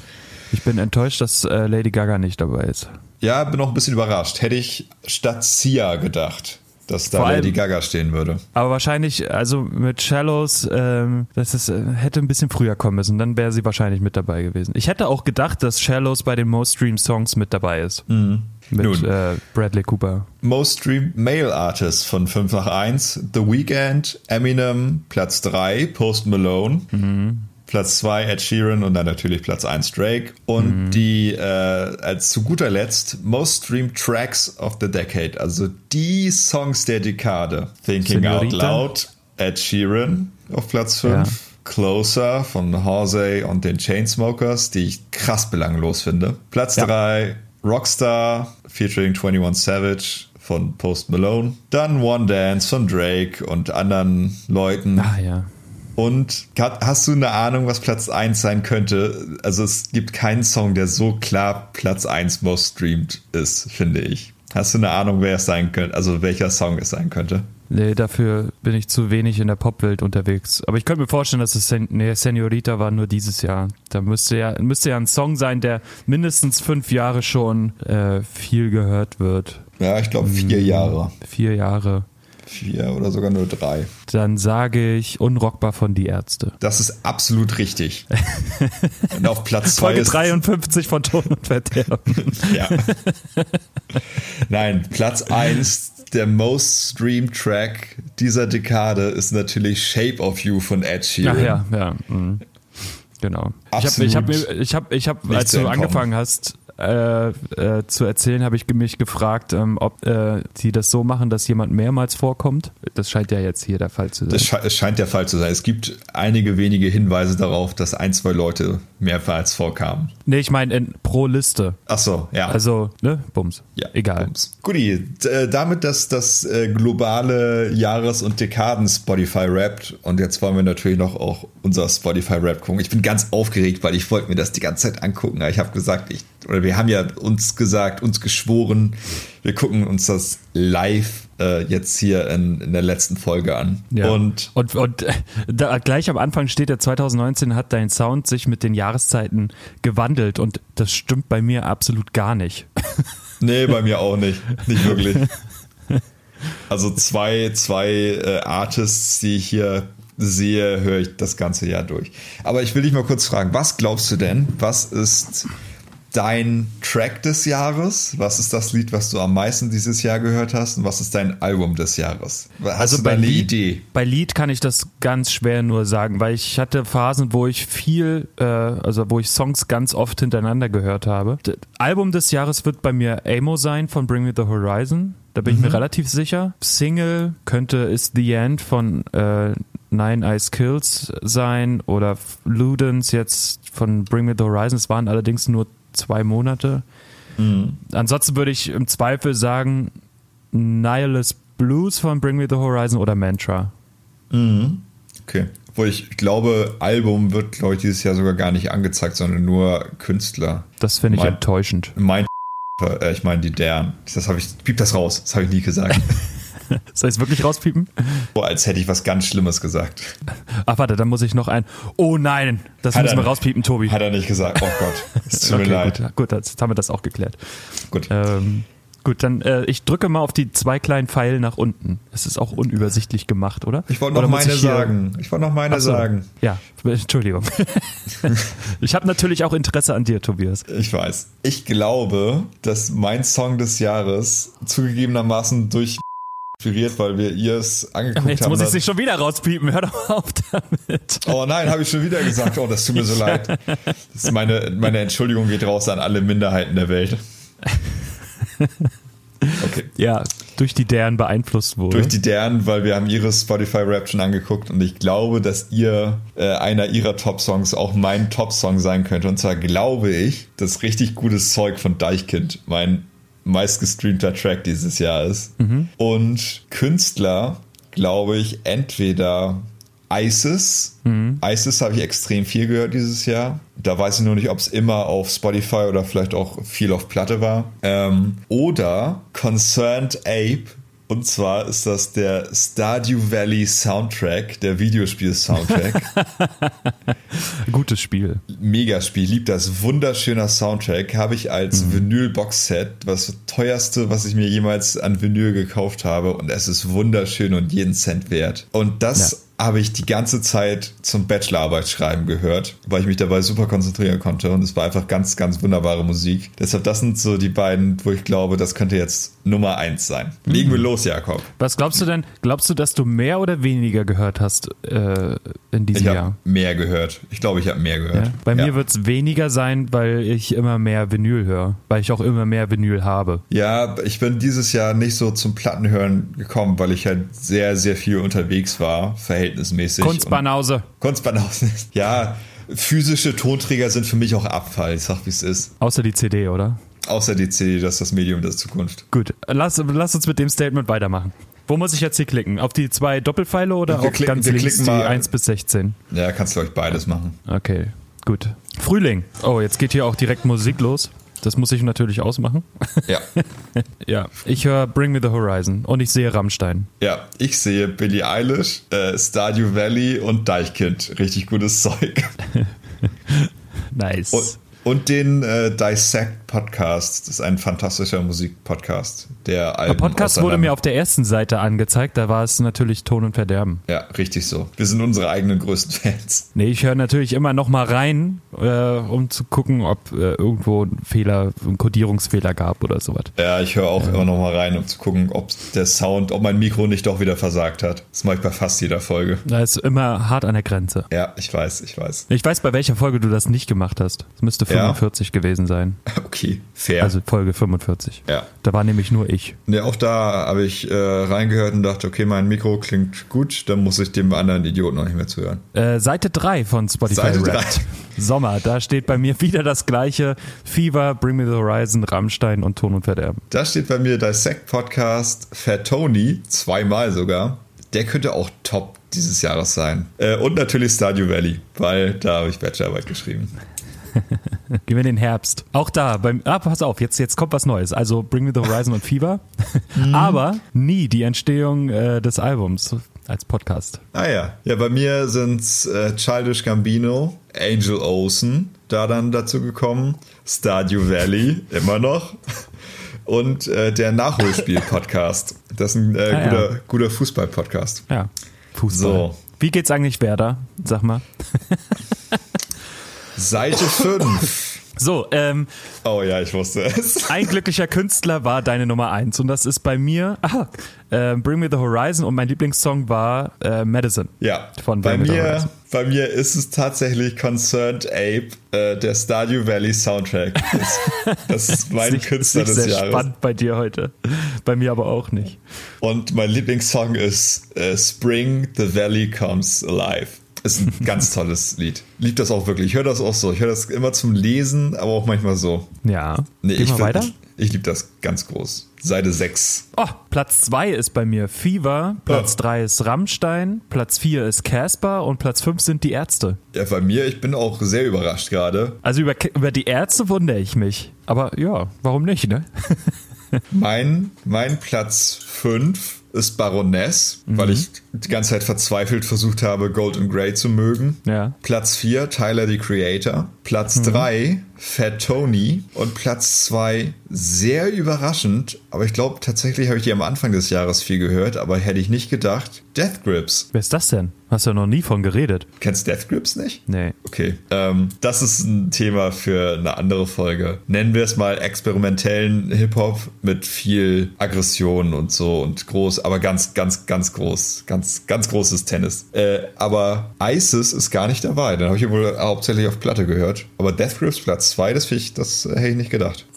Ich bin enttäuscht, dass äh, Lady Gaga nicht dabei ist. Ja, bin auch ein bisschen überrascht. Hätte ich statt Sia gedacht dass da allem, Lady Gaga stehen würde. Aber wahrscheinlich, also mit Shallows, ähm, das ist, äh, hätte ein bisschen früher kommen müssen, dann wäre sie wahrscheinlich mit dabei gewesen. Ich hätte auch gedacht, dass Shallows bei den Most Streamed Songs mit dabei ist. Mhm. Mit Nun, äh, Bradley Cooper. Most Streamed Male Artist von 5 nach 1, The Weeknd, Eminem, Platz 3, Post Malone. Mhm. Platz 2 Ed Sheeran und dann natürlich Platz 1 Drake. Und mhm. die äh, als zu guter Letzt Most Streamed Tracks of the Decade, also die Songs der Dekade. Thinking Senorita. Out Loud, Ed Sheeran auf Platz 5. Ja. Closer von Halsey und den Chainsmokers, die ich krass belanglos finde. Platz 3 ja. Rockstar featuring 21 Savage von Post Malone. Dann One Dance von Drake und anderen Leuten. Ah ja. Und hast du eine Ahnung, was Platz 1 sein könnte? Also es gibt keinen Song, der so klar Platz 1 most streamed ist, finde ich. Hast du eine Ahnung, wer es sein könnte, also welcher Song es sein könnte? Nee, dafür bin ich zu wenig in der Popwelt unterwegs. Aber ich könnte mir vorstellen, dass es Sen nee, Senorita war nur dieses Jahr. Da müsste ja, müsste ja ein Song sein, der mindestens fünf Jahre schon äh, viel gehört wird. Ja, ich glaube vier hm, Jahre. Vier Jahre vier oder sogar nur drei. Dann sage ich unrockbar von die Ärzte. Das ist absolut richtig. und auf Platz zwei Folge ist 53 von Ton und Verderben. ja. Nein, Platz eins der most streamed Track dieser Dekade ist natürlich Shape of You von Ed Sheeran. Ach ja, ja. Mhm. Genau. Absolut ich habe, ich habe, ich habe, ich habe, als du angefangen hast, äh, äh, zu erzählen, habe ich mich gefragt, ähm, ob äh, sie das so machen, dass jemand mehrmals vorkommt. Das scheint ja jetzt hier der Fall zu sein. Das sche es scheint der Fall zu sein. Es gibt einige wenige Hinweise darauf, dass ein, zwei Leute mehrmals vorkamen. Nee, ich meine pro Liste. Ach so, ja. Also, ne, Bums. Ja, egal. Bums. Guti, äh, damit, dass das äh, globale Jahres- und Dekaden-Spotify rappt und jetzt wollen wir natürlich noch auch unser Spotify-Rap gucken. Ich bin ganz aufgeregt, weil ich wollte mir das die ganze Zeit angucken. Ich habe gesagt, ich, oder wir haben ja uns gesagt, uns geschworen, wir gucken uns das live äh, jetzt hier in, in, der letzten Folge an. Ja. Und, und, und äh, da, gleich am Anfang steht ja 2019 hat dein Sound sich mit den Jahreszeiten gewandelt und das stimmt bei mir absolut gar nicht. Nee, bei mir auch nicht. Nicht wirklich. Also zwei, zwei äh, Artists, die ich hier sehe, höre ich das ganze Jahr durch. Aber ich will dich mal kurz fragen, was glaubst du denn, was ist dein Track des Jahres? Was ist das Lied, was du am meisten dieses Jahr gehört hast? Und was ist dein Album des Jahres? Hast Also du bei Lied, Idee? bei Lied kann ich das ganz schwer nur sagen, weil ich hatte Phasen, wo ich viel, äh, also wo ich Songs ganz oft hintereinander gehört habe. Das Album des Jahres wird bei mir Amo sein von Bring Me the Horizon. Da bin ich mir relativ sicher. Single könnte Is the End von äh, Nine Eyes Kills sein oder Ludens jetzt von Bring Me the Horizon. Es waren allerdings nur zwei Monate. Ansonsten würde ich im Zweifel sagen Nihilist Blues von Bring Me the Horizon oder Mantra. Okay. Wo ich glaube, Album wird, glaube ich, dieses Jahr sogar gar nicht angezeigt, sondern nur Künstler. Das finde ich Mein- enttäuschend. Mein äh, ich meine die deren. Das habe ich, piep das raus. Das habe ich nie gesagt. Soll ich es wirklich rauspiepen? so als hätte ich was ganz Schlimmes gesagt. Ach warte, dann muss ich noch ein. Oh nein, das Hat müssen wir rauspiepen, Tobi. Hat er nicht gesagt. Oh Gott. Es tut mir okay, leid. gut, gut, jetzt haben wir das auch geklärt. Gut. Ähm, gut, dann äh, ich drücke mal auf die zwei kleinen Pfeile nach unten. Es ist auch unübersichtlich gemacht, oder? Ich wollte noch muss meine ich sagen. Ich wollte noch meine sagen. Ja, Entschuldigung. ich habe natürlich auch Interesse an dir, Tobias. Ich weiß. Ich glaube, dass mein Song des Jahres zugegebenermaßen durch inspiriert, weil wir ihr es angeguckt Jetzt haben. muss ich sie schon wieder rauspiepen. Hör doch auf damit. Oh nein, habe ich schon wieder gesagt. Oh, das tut mir so leid. Das meine, meine Entschuldigung geht raus an alle Minderheiten der Welt. Okay. Ja, durch die deren beeinflusst wurde. Durch die deren, weil wir haben ihre Spotify-Rap schon angeguckt und ich glaube, dass ihr äh, einer ihrer Top-Songs auch mein Top-Song sein könnte. Und zwar glaube ich, dass richtig gutes Zeug von Deichkind mein meistgestreamter Track dieses Jahr ist. Und Künstler, glaube ich, entweder ISIS. ISIS habe ich extrem viel gehört dieses Jahr. Da weiß ich nur nicht, ob es immer auf Spotify oder vielleicht auch viel auf Platte war. Ähm, oder Concerned Ape. Und zwar ist das der Stardew Valley Soundtrack, der Videospiel-Soundtrack. Gutes Spiel. Megaspiel, lieb das. Wunderschöner Soundtrack. Habe ich als Vinyl-Box-Set, was das teuerste, was ich mir jemals an Vinyl gekauft habe. Und es ist wunderschön und jeden Cent wert. Und das habe ich die ganze Zeit zum Bachelorarbeit schreiben gehört, weil ich mich dabei super konzentrieren konnte. Und es war einfach ganz, ganz wunderbare Musik. Deshalb, das sind so die beiden, wo ich glaube, das könnte jetzt Nummer eins sein. Legen wir los, Jakob. Was glaubst du denn? Glaubst du, dass du mehr oder weniger gehört hast äh, in diesem Ich Jahr? mehr gehört. Ich glaube, ich habe mehr gehört. Ja? Bei Ja. mir wird es weniger sein, weil ich immer mehr Vinyl höre, weil ich auch immer mehr Vinyl habe. Ja, ich bin dieses Jahr nicht so zum Plattenhören gekommen, weil ich halt sehr, sehr viel unterwegs war, verhältnismäßig. Kunstbanause. Und- Kunstbanausen. Ja, physische Tonträger sind für mich auch Abfall, ich sag wie es ist. Außer die CD, oder? Außer die CD, das ist das Medium der Zukunft. Gut, lass, lass uns mit dem Statement weitermachen. Wo muss ich jetzt hier klicken? Auf die zwei Doppelpfeile oder Wir auf klicken- ganz wir links klicken die mal- 1 bis 16? Ja, kannst du euch beides machen. Okay, gut. Frühling. Oh, jetzt geht hier auch direkt Musik los. Das muss ich natürlich ausmachen. Ja. ja, ich höre Bring Me the Horizon und ich sehe Rammstein. Ja, ich sehe Billie Eilish, äh, Stardew Valley und Deichkind. Richtig gutes Zeug. Nice. Und, und den äh, Dissect Podcast. Das ist ein fantastischer Musikpodcast. Der Der Alben Podcast wurde mir auf der ersten Seite angezeigt, da war es natürlich Ton und Verderben. Ja, richtig so. Wir sind unsere eigenen größten Fans. Nee, ich höre natürlich immer noch mal rein, äh, um zu gucken, ob äh, irgendwo ein Fehler, ein Kodierungsfehler gab oder sowas. Ja, ich höre auch immer noch mal rein, um zu gucken, ob der Sound, ob mein Mikro nicht doch wieder versagt hat. Das mache ich bei fast jeder Folge. Da ist immer hart an der Grenze. Ja, ich weiß, ich weiß. Ich weiß, bei welcher Folge du das nicht gemacht hast. Es müsste Ja. 45 gewesen sein. Okay, fair. Also Folge 45. ja. Da war nämlich nur ich. Ne, auch da habe ich äh, reingehört und dachte, okay, mein Mikro klingt gut, dann muss ich dem anderen Idioten noch nicht mehr zuhören. Äh, Seite 3 von Spotify Seite Wrapped. Sommer, da steht bei mir wieder das gleiche. Fever, Bring Me the Horizon, Rammstein und Ton und Verderben. Da steht bei mir Dissect Podcast Fat Tony, zweimal sogar. Der könnte auch top dieses Jahres sein. Äh, und natürlich Stardew Valley, weil da habe ich Bachelorarbeit geschrieben. Gehen wir in den Herbst. Auch da, beim, ah, pass auf, jetzt, jetzt kommt was Neues. Also Bring Me the Horizon und Fever. Aber nie die Entstehung äh, des Albums als Podcast. Ah ja. Ja, bei mir sind äh, Childish Gambino, Angel Olsen, da dann dazu gekommen, Stardew Valley, immer noch. Und äh, der Nachholspiel-Podcast. Das ist ein äh, Ah, ja. guter, guter Fußball-Podcast. Ja. Fußball. So, Wie geht's eigentlich Werder? Sag mal. Seite 5. So, ähm, Oh ja, ich wusste es. ein glücklicher Künstler war deine Nummer eins und das ist bei mir ah, äh, Bring Me the Horizon und mein Lieblingssong war äh, Medicine. Ja, Von bei Bring Me the mir, bei mir ist es tatsächlich Concerned Ape, äh, der Stardew Valley Soundtrack. Das, das ist mein Nicht- Künstler nicht des sehr Jahres. spannend bei dir heute. Bei mir aber auch nicht. Und mein Lieblingssong ist äh, Spring, The Valley Comes Alive. Ist ein ganz tolles Lied. Lieb das auch wirklich. Ich höre das auch so. Ich höre das immer zum Lesen, aber auch manchmal so. Ja. Nee, Gehen ich wir weiter? Ich, ich liebe das ganz groß. Seite 6. Oh, Platz 2 ist bei mir Fever, Platz Ja. 3 ist Rammstein, Platz 4 ist Casper und Platz 5 sind die Ärzte. Ja, bei mir, ich bin auch sehr überrascht gerade. Also über, über die Ärzte wundere ich mich. Aber ja, warum nicht, ne? Mein, mein Platz 5 ist Baroness, Mhm. weil ich die ganze Zeit verzweifelt versucht habe, Golden Grey zu mögen. Ja. Platz 4, Tyler the Creator. Platz Mhm. 3, Fat Tony. Und Platz 2, sehr überraschend, aber ich glaube tatsächlich habe ich die am Anfang des Jahres viel gehört, aber hätte ich nicht gedacht, Death Grips. Wer ist das denn? Hast du ja noch nie von geredet. Kennst Death Grips nicht? Nee. Okay, ähm, das ist ein Thema für eine andere Folge. Nennen wir es mal experimentellen Hip-Hop mit viel Aggression und so und groß, aber ganz, ganz, ganz groß. Ganz, ganz großes Tennis. Äh, aber ISIS ist gar nicht dabei. Den habe ich wohl hauptsächlich auf Platte gehört. Aber Death Grips Platz 2, das, ich, das hätte ich nicht gedacht.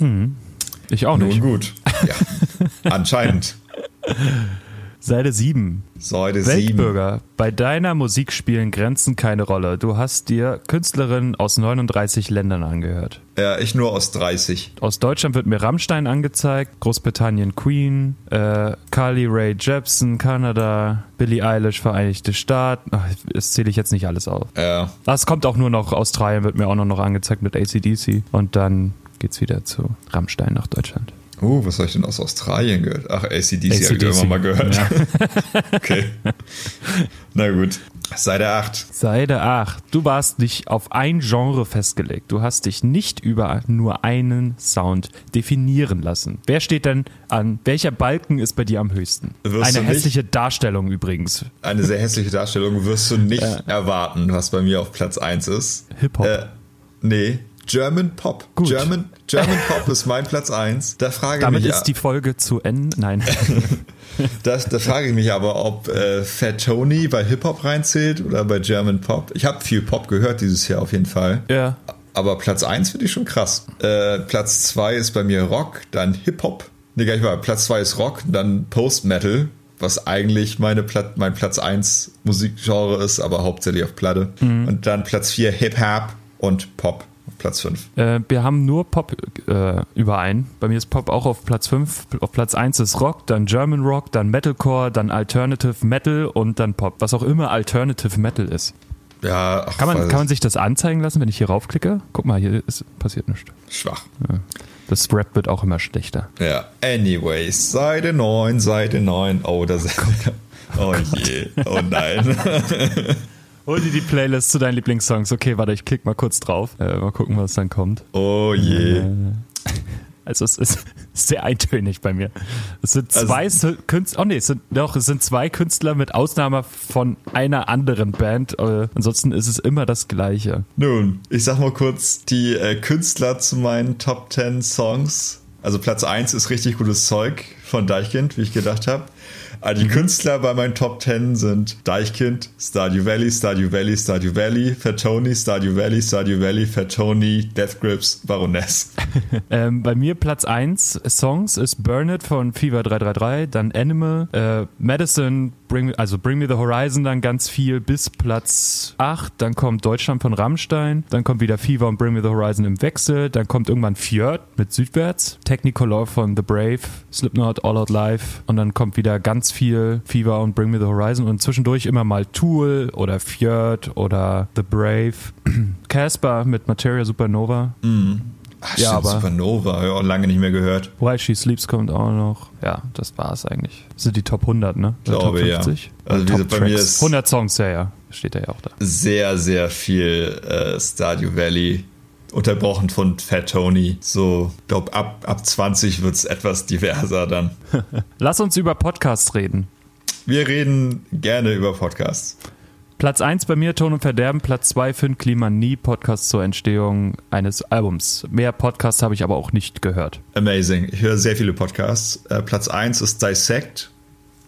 Ich auch Nun nicht. gut. Ja, anscheinend. Seite 7. Säule 7. Weltbürger, bei deiner Musik spielen Grenzen keine Rolle. Du hast dir Künstlerinnen aus 39 Ländern angehört. Ja, ich nur aus 30. Aus Deutschland wird mir Rammstein angezeigt, Großbritannien Queen, äh, Carly Rae Jepsen, Kanada, Billie Eilish, Vereinigte Staaten. Ach, das zähle ich jetzt nicht alles auf. Ja, Das kommt auch nur noch, Australien wird mir auch noch, noch angezeigt mit ACDC. Und dann geht's wieder zu Rammstein nach Deutschland. Uh, was habe ich denn aus Australien gehört? Ach, ACDC, habe ich AC/DC. irgendwann mal gehört. Ja. okay. Na gut. Seite 8. Seite 8. Du warst nicht auf ein Genre festgelegt. Du hast dich nicht über nur einen Sound definieren lassen. Wer steht denn an? Welcher Balken ist bei dir am höchsten? Wirst Eine hässliche Darstellung übrigens. Eine sehr hässliche Darstellung wirst du nicht erwarten, was bei mir auf Platz 1 ist. Hip-Hop. Äh, nee, German Pop. Gut. German, German Pop ist mein Platz 1. Da frage Damit ich mich, ist die Folge zu Ende. Nein. da, da frage ich mich aber, ob äh, Fat Tony bei Hip-Hop reinzählt oder bei German Pop. Ich habe viel Pop gehört dieses Jahr auf jeden Fall. ja. Aber Platz 1 finde ich schon krass. Äh, Platz 2 ist bei mir Rock, dann Hip-Hop. Nee, gar nicht mal. Platz 2 ist Rock, dann Post-Metal, was eigentlich meine Plat mein Platz 1 Musikgenre ist, aber hauptsächlich auf Platte. Und dann Platz 4 Hip-Hop und Pop Platz 5. Äh, wir haben nur Pop äh, überein. Bei mir ist Pop auch auf Platz 5. Auf Platz 1 ist Rock, dann German Rock, dann Metalcore, dann Alternative Metal und dann Pop. Was auch immer Alternative Metal ist. Ja, ach, Kann man, kann man ich. sich das anzeigen lassen, wenn ich hier raufklicke? Guck mal, hier ist, passiert nichts. schwach. Das Rap wird auch immer schlechter. Ja, anyways, Seite 9, Seite 9. Oh, das Oh je, oh nein. Hol dir die Playlist zu deinen Lieblingssongs. Okay, warte, ich klick mal kurz drauf. Äh, mal gucken, was dann kommt. Oh je. Also es ist sehr eintönig bei mir. Es sind Also- zwei also, Künstler, oh nee, es sind doch, es sind zwei Künstler mit Ausnahme von einer anderen Band. Äh, ansonsten ist es immer das Gleiche. Nun, ich sag mal kurz die äh, Künstler zu meinen Top 10 Songs. Also Platz 1 ist richtig gutes Zeug von Deichkind, wie ich gedacht habe. Aber die Künstler bei meinen Top 10 sind Deichkind, Stardew Valley, Stardew Valley, Stardew Valley, Fat Tony, Stardew Valley, Stardew Valley, Fat Tony, Death Grips, Baroness. Ähm, bei mir Platz 1 Songs ist Burn It von Fever 333, dann Animal, äh, Medicine, Bring also Bring Me the Horizon dann ganz viel bis Platz 8, dann kommt Deutschland von Rammstein, dann kommt wieder Fever und Bring Me the Horizon im Wechsel, dann kommt irgendwann Fjord mit Südwärts, Technicolor von The Brave, Slipknot, All Out Live und dann kommt wieder ganz viel Fever und Bring Me the Horizon und zwischendurch immer mal Tool oder Fjord oder The Brave, Casper mit Materia Supernova. Ach, Ja, aber- Supernova, habe ich auch lange nicht mehr gehört. While She Sleeps kommt auch noch. Ja, das war's eigentlich. Das sind die Top 100, ne? Oder Glaube, Top ja. Also, wie Oder gesagt, bei mir ist- 100 Songs, ja, ja. Steht da ja auch da. Sehr, sehr viel äh, Stardew Valley. Unterbrochen von Fat Tony. So, glaub, ab, ab 20 wird's etwas diverser dann. Lass uns über Podcasts reden. Wir reden gerne über Podcasts. Platz 1 bei mir, Ton und Verderben. Platz 2, Finn Kliman Nie, Podcast zur Entstehung eines Albums. Mehr Podcasts habe ich aber auch nicht gehört. Amazing. Ich höre sehr viele Podcasts. Äh, Platz 1 ist Dissect,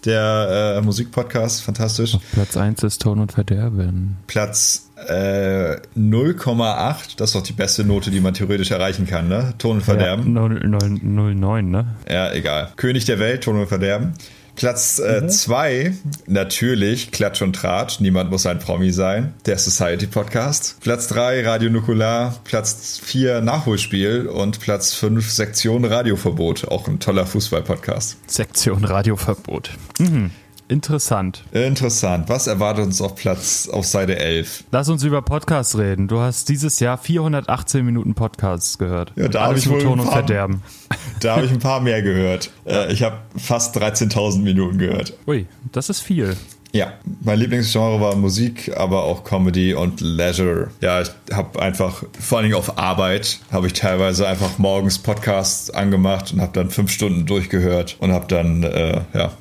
der äh, Musikpodcast. Fantastisch. Platz 1 ist Ton und Verderben. Platz äh, 0,8. Das ist doch die beste Note, die man theoretisch erreichen kann, ne? Ton und Verderben. Ja, 0,9, ne? Ja, egal. König der Welt, Ton und Verderben. Platz 2, äh, mhm. natürlich, Klatsch und Tratsch, niemand muss ein Promi sein, der Society Podcast. Platz 3, Radio Nukular. Platz 4, Nachholspiel. Und Platz 5, Sektion Radioverbot, auch ein toller Fußball-Podcast. Sektion Radioverbot. Mhm. Interessant. Interessant. Was erwartet uns auf Platz auf Seite 11? Lass uns über Podcasts reden. Du hast dieses Jahr 418 Minuten Podcasts gehört. Ja, da habe ich wohl Ton und Verderben. Da habe ich ein paar mehr gehört. Äh, ich habe fast 13.000 Minuten gehört. Ui, das ist viel. Ja, mein Lieblingsgenre war Musik, aber auch Comedy und Leisure. Ja, ich habe einfach, vor allen Dingen auf Arbeit, habe ich teilweise einfach morgens Podcasts angemacht und habe dann fünf Stunden durchgehört und habe dann, äh, ja,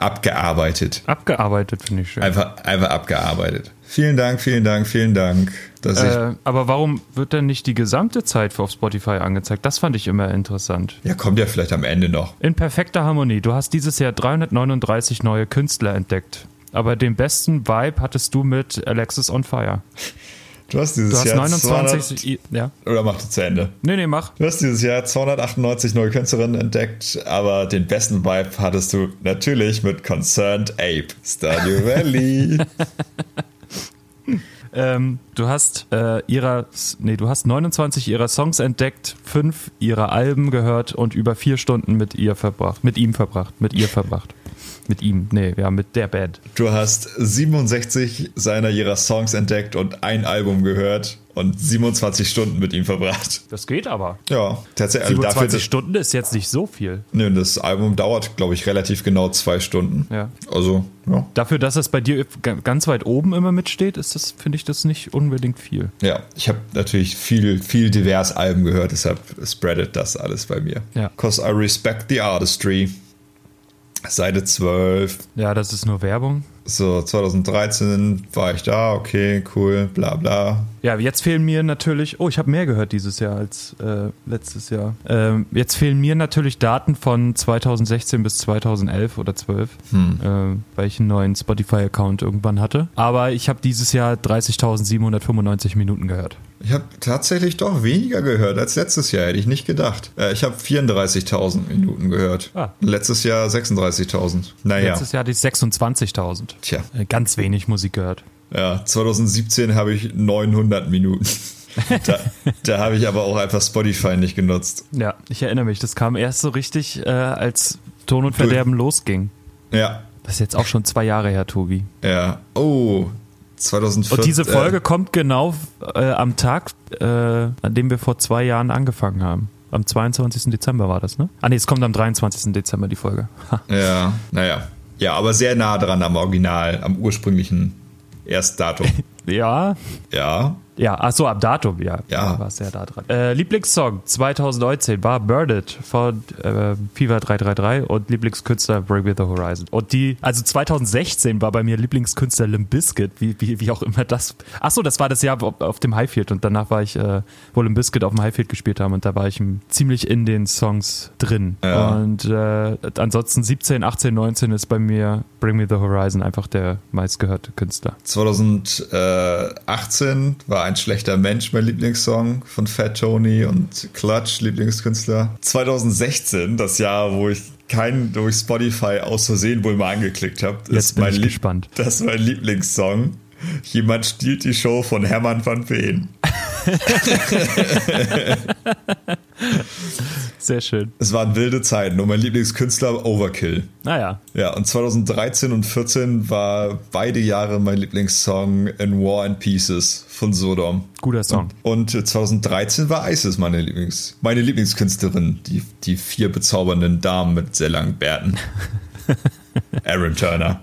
abgearbeitet. Abgearbeitet finde ich schön. Einfach, einfach abgearbeitet. Vielen Dank, vielen Dank, vielen Dank. Äh, aber warum wird denn nicht die gesamte Zeit auf Spotify angezeigt? Das fand ich immer interessant. Ja, kommt ja vielleicht am Ende noch. In perfekter Harmonie. Du hast dieses Jahr 339 neue Künstler entdeckt. Aber den besten Vibe hattest du mit Alexis on Fire. Du hast dieses du hast Jahr 29, 200, ja. Oder mach du zu Ende? Nee, nee, mach. Du hast dieses Jahr 298 neue Künstlerinnen entdeckt, aber den besten Vibe hattest du natürlich mit Concerned Ape, Stadio Valley. ähm, du hast äh, ihrer, nee, du hast 29 ihrer Songs entdeckt, fünf ihrer Alben gehört und über vier Stunden mit ihr verbracht, mit ihm verbracht, mit ihr verbracht. Mit ihm, nee, ja, mit der Band. Du hast 67 seiner ihrer Songs entdeckt und ein Album gehört und 27 Stunden mit ihm verbracht. Das geht aber. Ja, tatsächlich. 27 also dafür, Stunden ist jetzt nicht so viel. Nö, das Album dauert, glaube ich, relativ genau zwei Stunden. Ja. Also, ja. Dafür, dass es bei dir ganz weit oben immer mitsteht, ist das, finde ich, das nicht unbedingt viel. Ja, ich habe natürlich viel, viel divers Alben gehört, deshalb spreadet das alles bei mir. Ja. Cause I respect the artistry. Seite 12. Ja, das ist nur Werbung. So, 2013 war ich da, okay, cool, bla bla. Ja, jetzt fehlen mir natürlich, oh, ich habe mehr gehört dieses Jahr als äh, letztes Jahr. Ähm, jetzt fehlen mir natürlich Daten von 2016 bis 2011 oder 12, hm. äh, weil ich einen neuen Spotify-Account irgendwann hatte. Aber ich habe dieses Jahr 30.795 Minuten gehört. Ich habe tatsächlich doch weniger gehört als letztes Jahr, hätte ich nicht gedacht. Äh, ich habe 34.000 Minuten gehört. Ah. Letztes Jahr 36.000. Naja. Letztes Jahr hatte ich 26.000. Tja. Äh, ganz wenig Musik gehört. Ja, 2017 habe ich 900 Minuten. da, da habe ich aber auch einfach Spotify nicht genutzt. Ja, ich erinnere mich. Das kam erst so richtig, äh, als Ton und Verderben losging. Ja. Das ist jetzt auch schon zwei Jahre her, Tobi. Ja. Oh, 2014. Und diese Folge äh, kommt genau äh, am Tag, äh, an dem wir vor zwei Jahren angefangen haben. Am 22. Dezember war das, ne? Ah, nee, es kommt am 23. Dezember die Folge. Ja, naja. Ja, aber sehr nah dran am Original, am ursprünglichen Erstdatum. ja. Ja. Ja, ach so, ab Datum, ja. Ja. War sehr da dran. Äh, Lieblingssong 2019 war Birded von äh, Fever 333 und Lieblingskünstler Break With The Horizon. Und die, also 2016 war bei mir Lieblingskünstler Limp Bizkit, wie, wie, wie auch immer das. Ach so, das war das Jahr auf, auf dem Highfield und danach war ich, äh, wo Limp Bizkit auf dem Highfield gespielt haben und da war ich ziemlich in den Songs drin. Ja. Und äh, ansonsten 17, 18, 19 ist bei mir Bring Me The Horizon einfach der meistgehörte Künstler. 2018 war ein schlechter Mensch mein Lieblingssong von Fat Tony und Clutch, Lieblingskünstler. 2016, das Jahr, wo ich keinen durch Spotify aus Versehen wohl mal angeklickt habe. Jetzt bin ich gespannt. Das ist mein Lieblingssong. Jemand stiehlt die Show von Hermann van Veen. Sehr schön. Es waren wilde Zeiten und mein Lieblingskünstler Overkill. Naja. Ah, ja, und 2013 und 14 war beide Jahre mein Lieblingssong In War and Pieces von Sodom. Guter Song. Und 2013 war Isis meine Lieblings, meine Lieblingskünstlerin, die, die vier bezaubernden Damen mit sehr langen Bärten. Aaron Turner.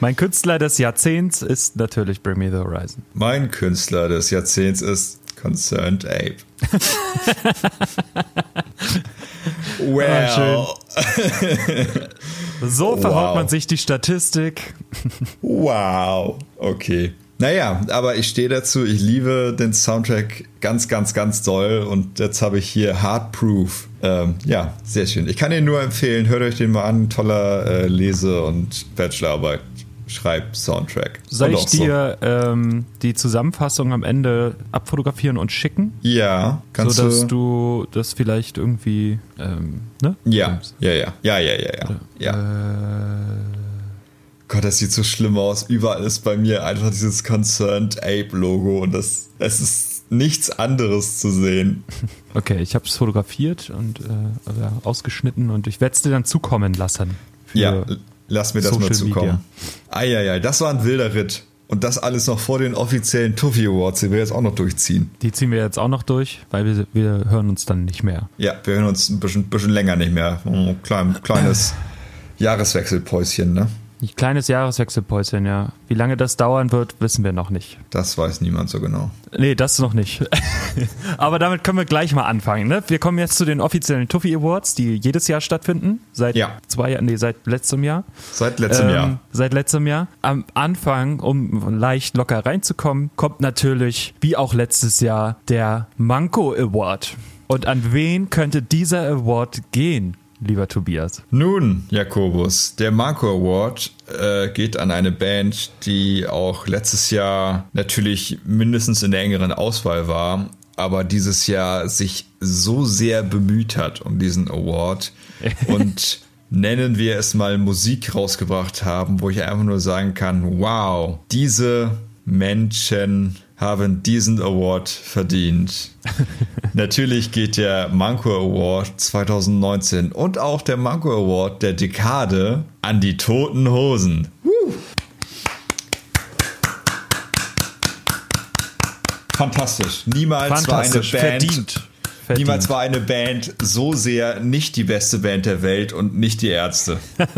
Mein Künstler des Jahrzehnts ist natürlich Bring Me the Horizon. Mein Künstler des Jahrzehnts ist Concerned Ape. well. So verhaut wow. man sich die Statistik. Wow, okay. Naja, aber ich stehe dazu, ich liebe den Soundtrack ganz, ganz, ganz doll und jetzt habe ich hier Hard Proof. Ähm, ja, sehr schön. Ich kann ihn nur empfehlen, hört euch den mal an. Toller äh, Lese- und Bachelorarbeit. Schreib-Soundtrack. Soll ich dir so. ähm, die Zusammenfassung am Ende abfotografieren und schicken? Ja, kannst so, dass du, das vielleicht irgendwie, ähm, ne? Ja, ja, ja, ja, ja, ja, ja. ja. Äh, Gott, das sieht so schlimm aus. Überall ist bei mir einfach dieses Concerned Ape-Logo und das, es ist nichts anderes zu sehen. Okay, ich habe es fotografiert und äh, ausgeschnitten und ich werde es dir dann zukommen lassen. Ja, lass mir das Social mal zukommen. Eieiei, das war ein wilder Ritt. Und das alles noch vor den offiziellen Tuffy Awards, die wir jetzt auch noch durchziehen. Die ziehen wir jetzt auch noch durch, weil wir, wir hören uns dann nicht mehr. Ja, wir hören uns ein bisschen, bisschen länger nicht mehr. Ein klein, kleines Jahreswechselpäuschen, ne? Kleines Jahreswechselpäuschen, ja. Wie lange das dauern wird, wissen wir noch nicht. Das weiß niemand so genau. Nee, das noch nicht. Aber damit können wir gleich mal anfangen. Ne? Wir kommen jetzt zu den offiziellen Tuffy Awards, die jedes Jahr stattfinden. Seit ja. zwei Jahren, nee, seit letztem Jahr. Seit letztem ähm, Jahr. Seit letztem Jahr. Am Anfang, um leicht locker reinzukommen, kommt natürlich, wie auch letztes Jahr, der Manko Award. Und an wen könnte dieser Award gehen? Lieber Tobias? Nun, Jakobus, der Marco Award äh, geht an eine Band, die auch letztes Jahr natürlich mindestens in der engeren Auswahl war, aber dieses Jahr sich so sehr bemüht hat um diesen Award und nennen wir es mal Musik rausgebracht haben, wo ich einfach nur sagen kann, wow, diese Menschen haben diesen Award verdient. Natürlich geht der Manko Award 2019 und auch der Manko Award der Dekade an die Toten Hosen. Fantastisch. Niemals Fantastisch. war eine Band. Verdient. Verdient. Niemals war eine Band so sehr nicht die beste Band der Welt und nicht die Ärzte.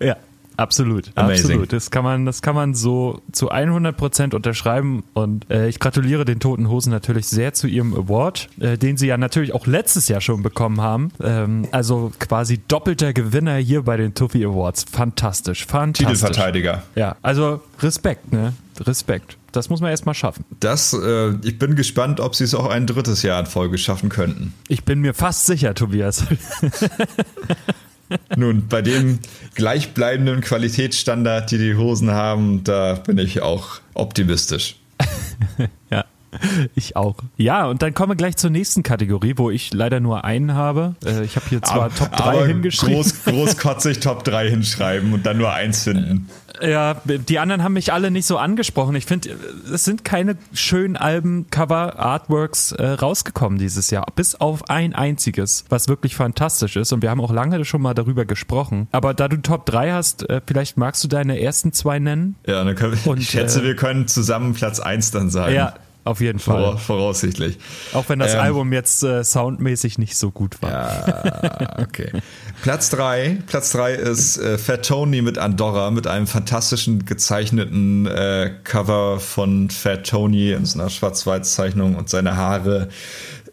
ja, Absolut, Amazing. absolut. Das kann man, das kann man so zu 100 Prozent unterschreiben und äh, ich gratuliere den Toten Hosen natürlich sehr zu ihrem Award, äh, den sie ja natürlich auch letztes Jahr schon bekommen haben. Ähm, also quasi doppelter Gewinner hier bei den Tuffy Awards. Fantastisch, fantastisch. Titelverteidiger. Ja, also Respekt, ne? Respekt. Das muss man erstmal schaffen. Das, äh, ich bin gespannt, ob sie es auch ein drittes Jahr in Folge schaffen könnten. Ich bin mir fast sicher, Tobias. Nun, bei dem gleichbleibenden Qualitätsstandard, die die Hosen haben, da bin ich auch optimistisch. ja. Ich auch. Ja, und dann kommen wir gleich zur nächsten Kategorie, wo ich leider nur einen habe. Äh, ich habe hier zwar aber, Top 3 hingeschrieben. Groß, großkotzig Top 3 hinschreiben und dann nur eins finden. Ja, die anderen haben mich alle nicht so angesprochen. Ich finde, es sind keine schönen Alben, Cover, Artworks äh, rausgekommen dieses Jahr. Bis auf ein einziges, was wirklich fantastisch ist. Und wir haben auch lange schon mal darüber gesprochen. Aber da du Top 3 hast, äh, vielleicht magst du deine ersten zwei nennen. Ja, dann können wir, Und, ich schätze, äh, wir können zusammen Platz 1 dann sagen. Ja, auf jeden Fall. voraussichtlich. Auch wenn das ähm, Album jetzt äh, soundmäßig nicht so gut war. Ja, okay. Platz 3. Platz 3 ist äh, Fat Tony mit Andorra, mit einem fantastischen gezeichneten äh, Cover von Fat Tony in so einer Schwarz-Weiß-Zeichnung und seine Haare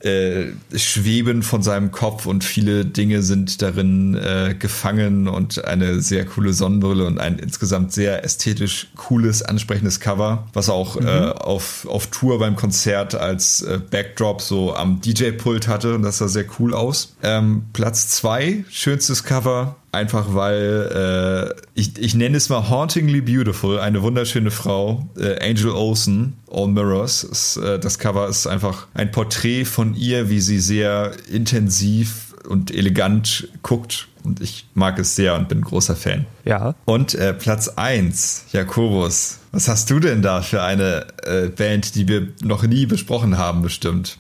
äh, schweben von seinem Kopf und viele Dinge sind darin äh, gefangen und eine sehr coole Sonnenbrille und ein insgesamt sehr ästhetisch cooles, ansprechendes Cover, was auch mhm. äh, auf, auf Tour beim Konzert als äh, Backdrop so am DJ-Pult hatte und das sah sehr cool aus. Ähm, Platz zwei schönstes Cover, Einfach weil äh, ich, ich nenne es mal Hauntingly Beautiful, eine wunderschöne Frau, äh, Angel Olsen, All Mirrors. Ist, äh, das Cover ist einfach ein Porträt von ihr, wie sie sehr intensiv und elegant guckt. Und ich mag es sehr und bin großer Fan. Ja. Und äh, Platz 1, Jakobus. Was hast du denn da für eine äh, Band, die wir noch nie besprochen haben, bestimmt?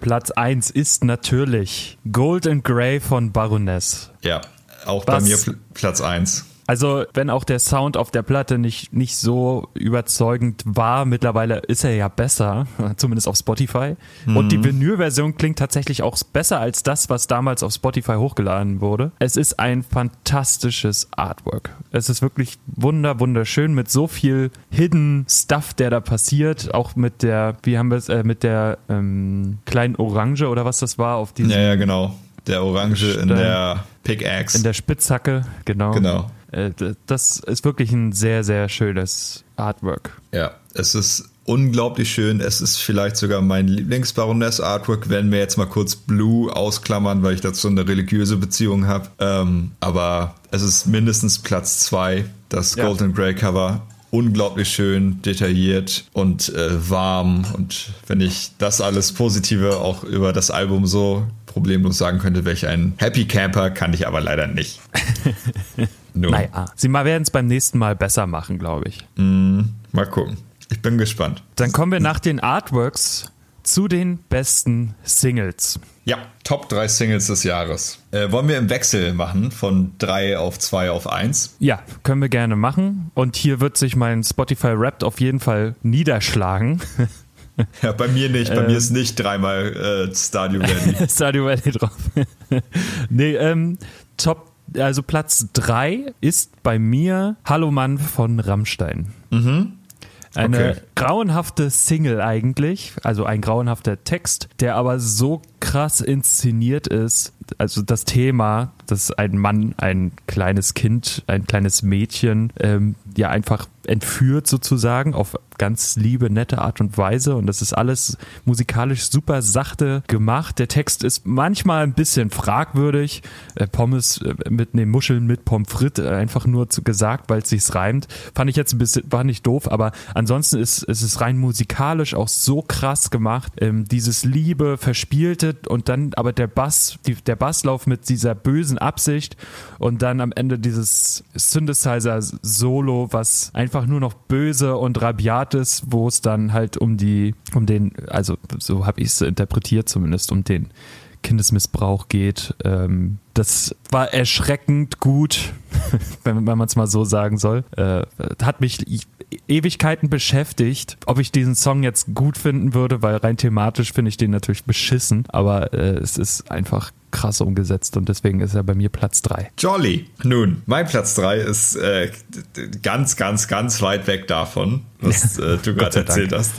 Platz 1 ist natürlich Gold and Grey von Baroness. Ja, auch Was? bei mir Platz 1. Also, wenn auch der Sound auf der Platte nicht, nicht so überzeugend war, mittlerweile ist er ja besser, zumindest auf Spotify. Mhm. Und die Vinyl-Version klingt tatsächlich auch besser als das, was damals auf Spotify hochgeladen wurde. Es ist ein fantastisches Artwork. Es ist wirklich wunder, wunderschön mit so viel Hidden Stuff, der da passiert. Auch mit der, wie haben wir es, äh, mit der ähm, kleinen Orange oder was das war auf diesem. Ja, ja, genau der Orange in der Pickaxe. In der Spitzhacke, genau. Genau. Äh, das ist wirklich ein sehr, sehr schönes Artwork. Ja, es ist unglaublich schön. Es ist vielleicht sogar mein Lieblingsbaroness-Artwork, wenn wir jetzt mal kurz Blue ausklammern, weil ich dazu eine religiöse Beziehung habe. Ähm, aber es ist mindestens Platz zwei, das ja. Golden Grey Cover. Unglaublich schön, detailliert und äh, warm. Und wenn ich das alles Positive auch über das Album so problemlos sagen könnte, welch ein Happy Camper, kann ich aber leider nicht. Naja, sie werden es beim nächsten Mal besser machen, glaube ich. Mm, mal gucken. Ich bin gespannt. Dann kommen wir nach den Artworks zu den besten Singles. Ja, Top 3 Singles des Jahres. Äh, wollen wir im Wechsel machen von 3 auf 2 auf 1? Ja, können wir gerne machen. Und hier wird sich mein Spotify Rap auf jeden Fall niederschlagen. Ja, bei mir nicht. Bei ähm, mir ist nicht dreimal äh, Stadio Valley. Stadio Valley drauf. nee, ähm, Top, also Platz 3 ist bei mir Hallo Mann von Rammstein. Mhm. Eine okay. Grauenhafte Single eigentlich, also ein grauenhafter Text, der aber so krass inszeniert ist. Also das Thema, dass ein Mann, ein kleines Kind, ein kleines Mädchen ähm, ja einfach entführt sozusagen auf ganz liebe, nette Art und Weise. Und das ist alles musikalisch super sachte gemacht. Der Text ist manchmal ein bisschen fragwürdig. Äh, Pommes äh, mit ne Muscheln mit Pommes frites äh, einfach nur zu gesagt, weil es sich reimt. Fand ich jetzt ein bisschen, war nicht doof, aber ansonsten ist, ist es rein musikalisch auch so krass gemacht. Ähm, dieses Liebe, Verspielte und dann aber der Bass, die, der Basslauf mit dieser bösen Absicht und dann am Ende dieses Synthesizer-Solo, was einfach nur noch böse und rabiat ist, wo es dann halt um die, um den, also so habe ich es interpretiert zumindest, um den Kindesmissbrauch geht. Ähm, das war erschreckend gut, wenn, wenn man es mal so sagen soll. Äh, hat mich Ewigkeiten beschäftigt, ob ich diesen Song jetzt gut finden würde, weil rein thematisch finde ich den natürlich beschissen, aber äh, es ist einfach krass umgesetzt und deswegen ist er bei mir Platz 3. Jolly. Nun, mein Platz 3 ist äh, ganz, ganz, ganz weit weg davon, was äh, du gerade erzählt hast.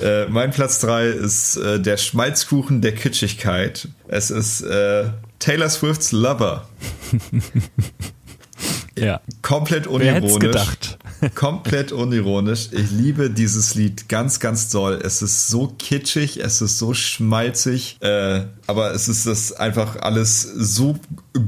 Äh, mein Platz 3 ist äh, der Schmalzkuchen der Kitschigkeit. Es ist äh, Taylor Swifts Lover. ja. Komplett unironisch. Wer gedacht? komplett unironisch. Ich liebe dieses Lied ganz, ganz doll. Es ist so kitschig, es ist so schmalzig, äh, aber es ist das einfach alles so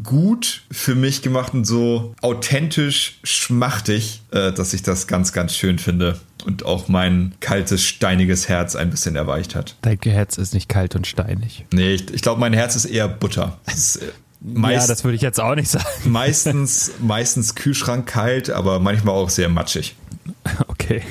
gut für mich gemacht und so authentisch schmachtig, äh, dass ich das ganz, ganz schön finde und auch mein kaltes, steiniges Herz ein bisschen erweicht hat. Dein Herz ist nicht kalt und steinig. Nee, ich, ich glaube, mein Herz ist eher Butter. Ist, äh, Meist, ja, das würde ich jetzt auch nicht sagen. Meistens, meistens Kühlschrank kalt, aber manchmal auch sehr matschig. Okay.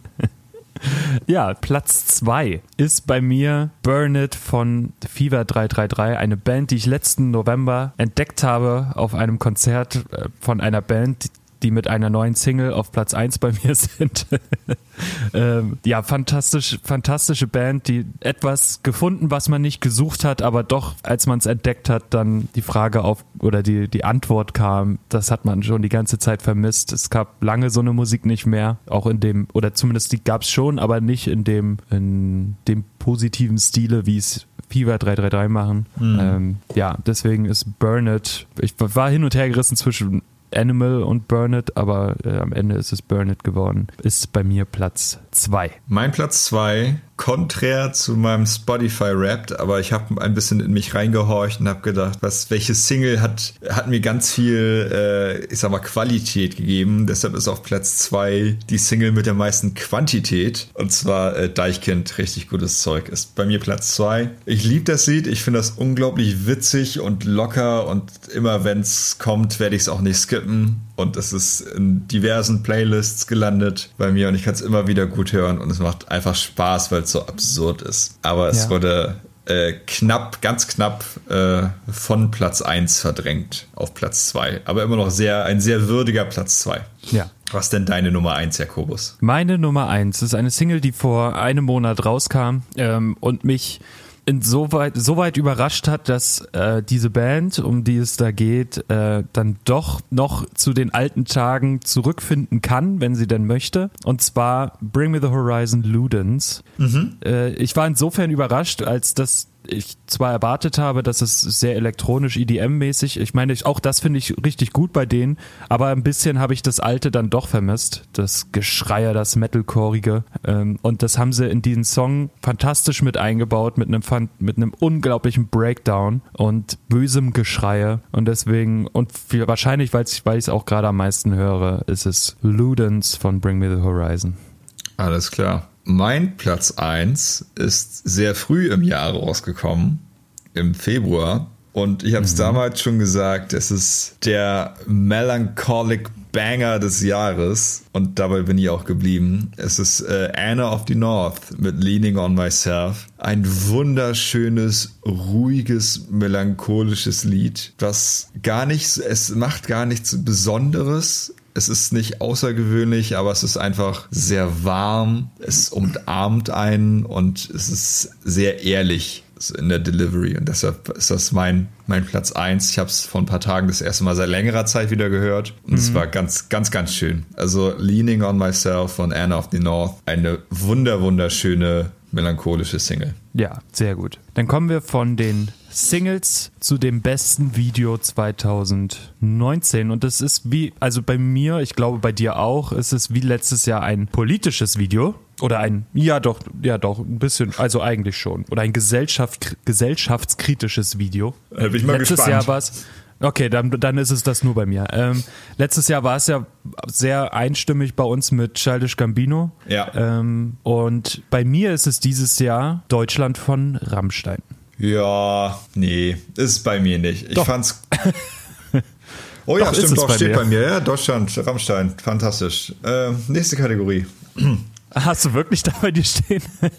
ja, Platz 2 ist bei mir Burn It von Fever 333, eine Band, die ich letzten November entdeckt habe auf einem Konzert äh, von einer Band, die mit einer neuen Single auf Platz 1 bei mir sind. ähm, ja, fantastisch, fantastische Band, die etwas gefunden, was man nicht gesucht hat, aber doch, als man es entdeckt hat, dann die Frage auf oder die, die Antwort kam, das hat man schon die ganze Zeit vermisst. Es gab lange so eine Musik nicht mehr, auch in dem, oder zumindest die gab es schon, aber nicht in dem, in dem positiven Stile, wie es Fever 333 machen. Mhm. Ähm, ja, deswegen ist Burn It. Ich war hin und her gerissen zwischen Animal und Burn It, aber äh, am Ende ist es Burn It geworden. Ist bei mir Platz 2. Mein Platz 2 konträr zu meinem Spotify-Rap, aber ich habe ein bisschen in mich reingehorcht und habe gedacht, was, welche Single hat, hat mir ganz viel, äh, ich sag mal, Qualität gegeben. Deshalb ist auf Platz zwei die Single mit der meisten Quantität. Und zwar äh, Deichkind, richtig gutes Zeug, ist bei mir Platz zwei. Ich liebe das Lied, ich finde das unglaublich witzig und locker und immer wenn es kommt, werde ich es auch nicht skippen und es ist in diversen Playlists gelandet bei mir und ich kann es immer wieder gut hören und es macht einfach Spaß, weil es so absurd ist. Aber es ja. wurde äh, knapp, ganz knapp äh, von Platz 1 verdrängt auf Platz 2. Aber immer noch sehr, ein sehr würdiger Platz 2. Ja. Was denn deine Nummer 1, Jakobus? Meine Nummer 1 ist eine Single, die vor einem Monat rauskam ähm, und mich insoweit so weit überrascht hat, dass äh, diese Band, um die es da geht, äh, dann doch noch zu den alten Tagen zurückfinden kann, wenn sie denn möchte. Und zwar Bring Me the Horizon Ludens. Mhm. Äh, ich war insofern überrascht, als dass ich zwar erwartet habe, dass es sehr elektronisch EDM-mäßig, ich meine, auch das finde ich richtig gut bei denen, aber ein bisschen habe ich das alte dann doch vermisst, das Geschreier, das Metalcoreige ähm, und das haben sie in diesen Song fantastisch mit eingebaut, mit einem, mit einem unglaublichen Breakdown und bösem Geschreie und deswegen, und viel, wahrscheinlich, weil ich es auch gerade am meisten höre, ist es Ludens von Bring Me the Horizon. Alles klar. Mein Platz 1 ist sehr früh im Jahr rausgekommen, im Februar. Und ich habe es mhm. damals schon gesagt, es ist der Melancholic Banger des Jahres. Und dabei bin ich auch geblieben. Es ist äh, Anna of the North mit Leaning on Myself. Ein wunderschönes, ruhiges, melancholisches Lied, das gar nichts, es macht gar nichts Besonderes es ist nicht außergewöhnlich, aber es ist einfach sehr warm. Es umarmt einen und es ist sehr ehrlich in der Delivery. Und deshalb ist das mein, mein Platz eins. Ich habe es vor ein paar Tagen das erste Mal seit längerer Zeit wieder gehört. Und mhm. es war ganz, ganz, ganz schön. Also Leaning on Myself von Anna of the North. Eine wunder, wunderschöne melancholische Single. Ja, sehr gut. Dann kommen wir von den Singles zu dem besten Video 2019. Und das ist wie, also bei mir, ich glaube bei dir auch, ist es wie letztes Jahr ein politisches Video. Oder ein, ja doch, ja doch, ein bisschen, also eigentlich schon. Oder ein Gesellschaft, gesellschaftskritisches Video. Da bin ich mal letztes gespannt. Jahr war es Okay, dann, dann ist es das nur bei mir. Ähm, letztes Jahr war es ja sehr einstimmig bei uns mit Childish Gambino. Ja. Ähm, und bei mir ist es dieses Jahr Deutschland von Rammstein. Ja, nee, ist bei mir nicht. Ich doch. fand's. Oh ja, doch, stimmt, doch, bei steht mir. bei mir. Ja, Deutschland, Rammstein, fantastisch. Ähm, nächste Kategorie. Hast du wirklich da bei dir stehen?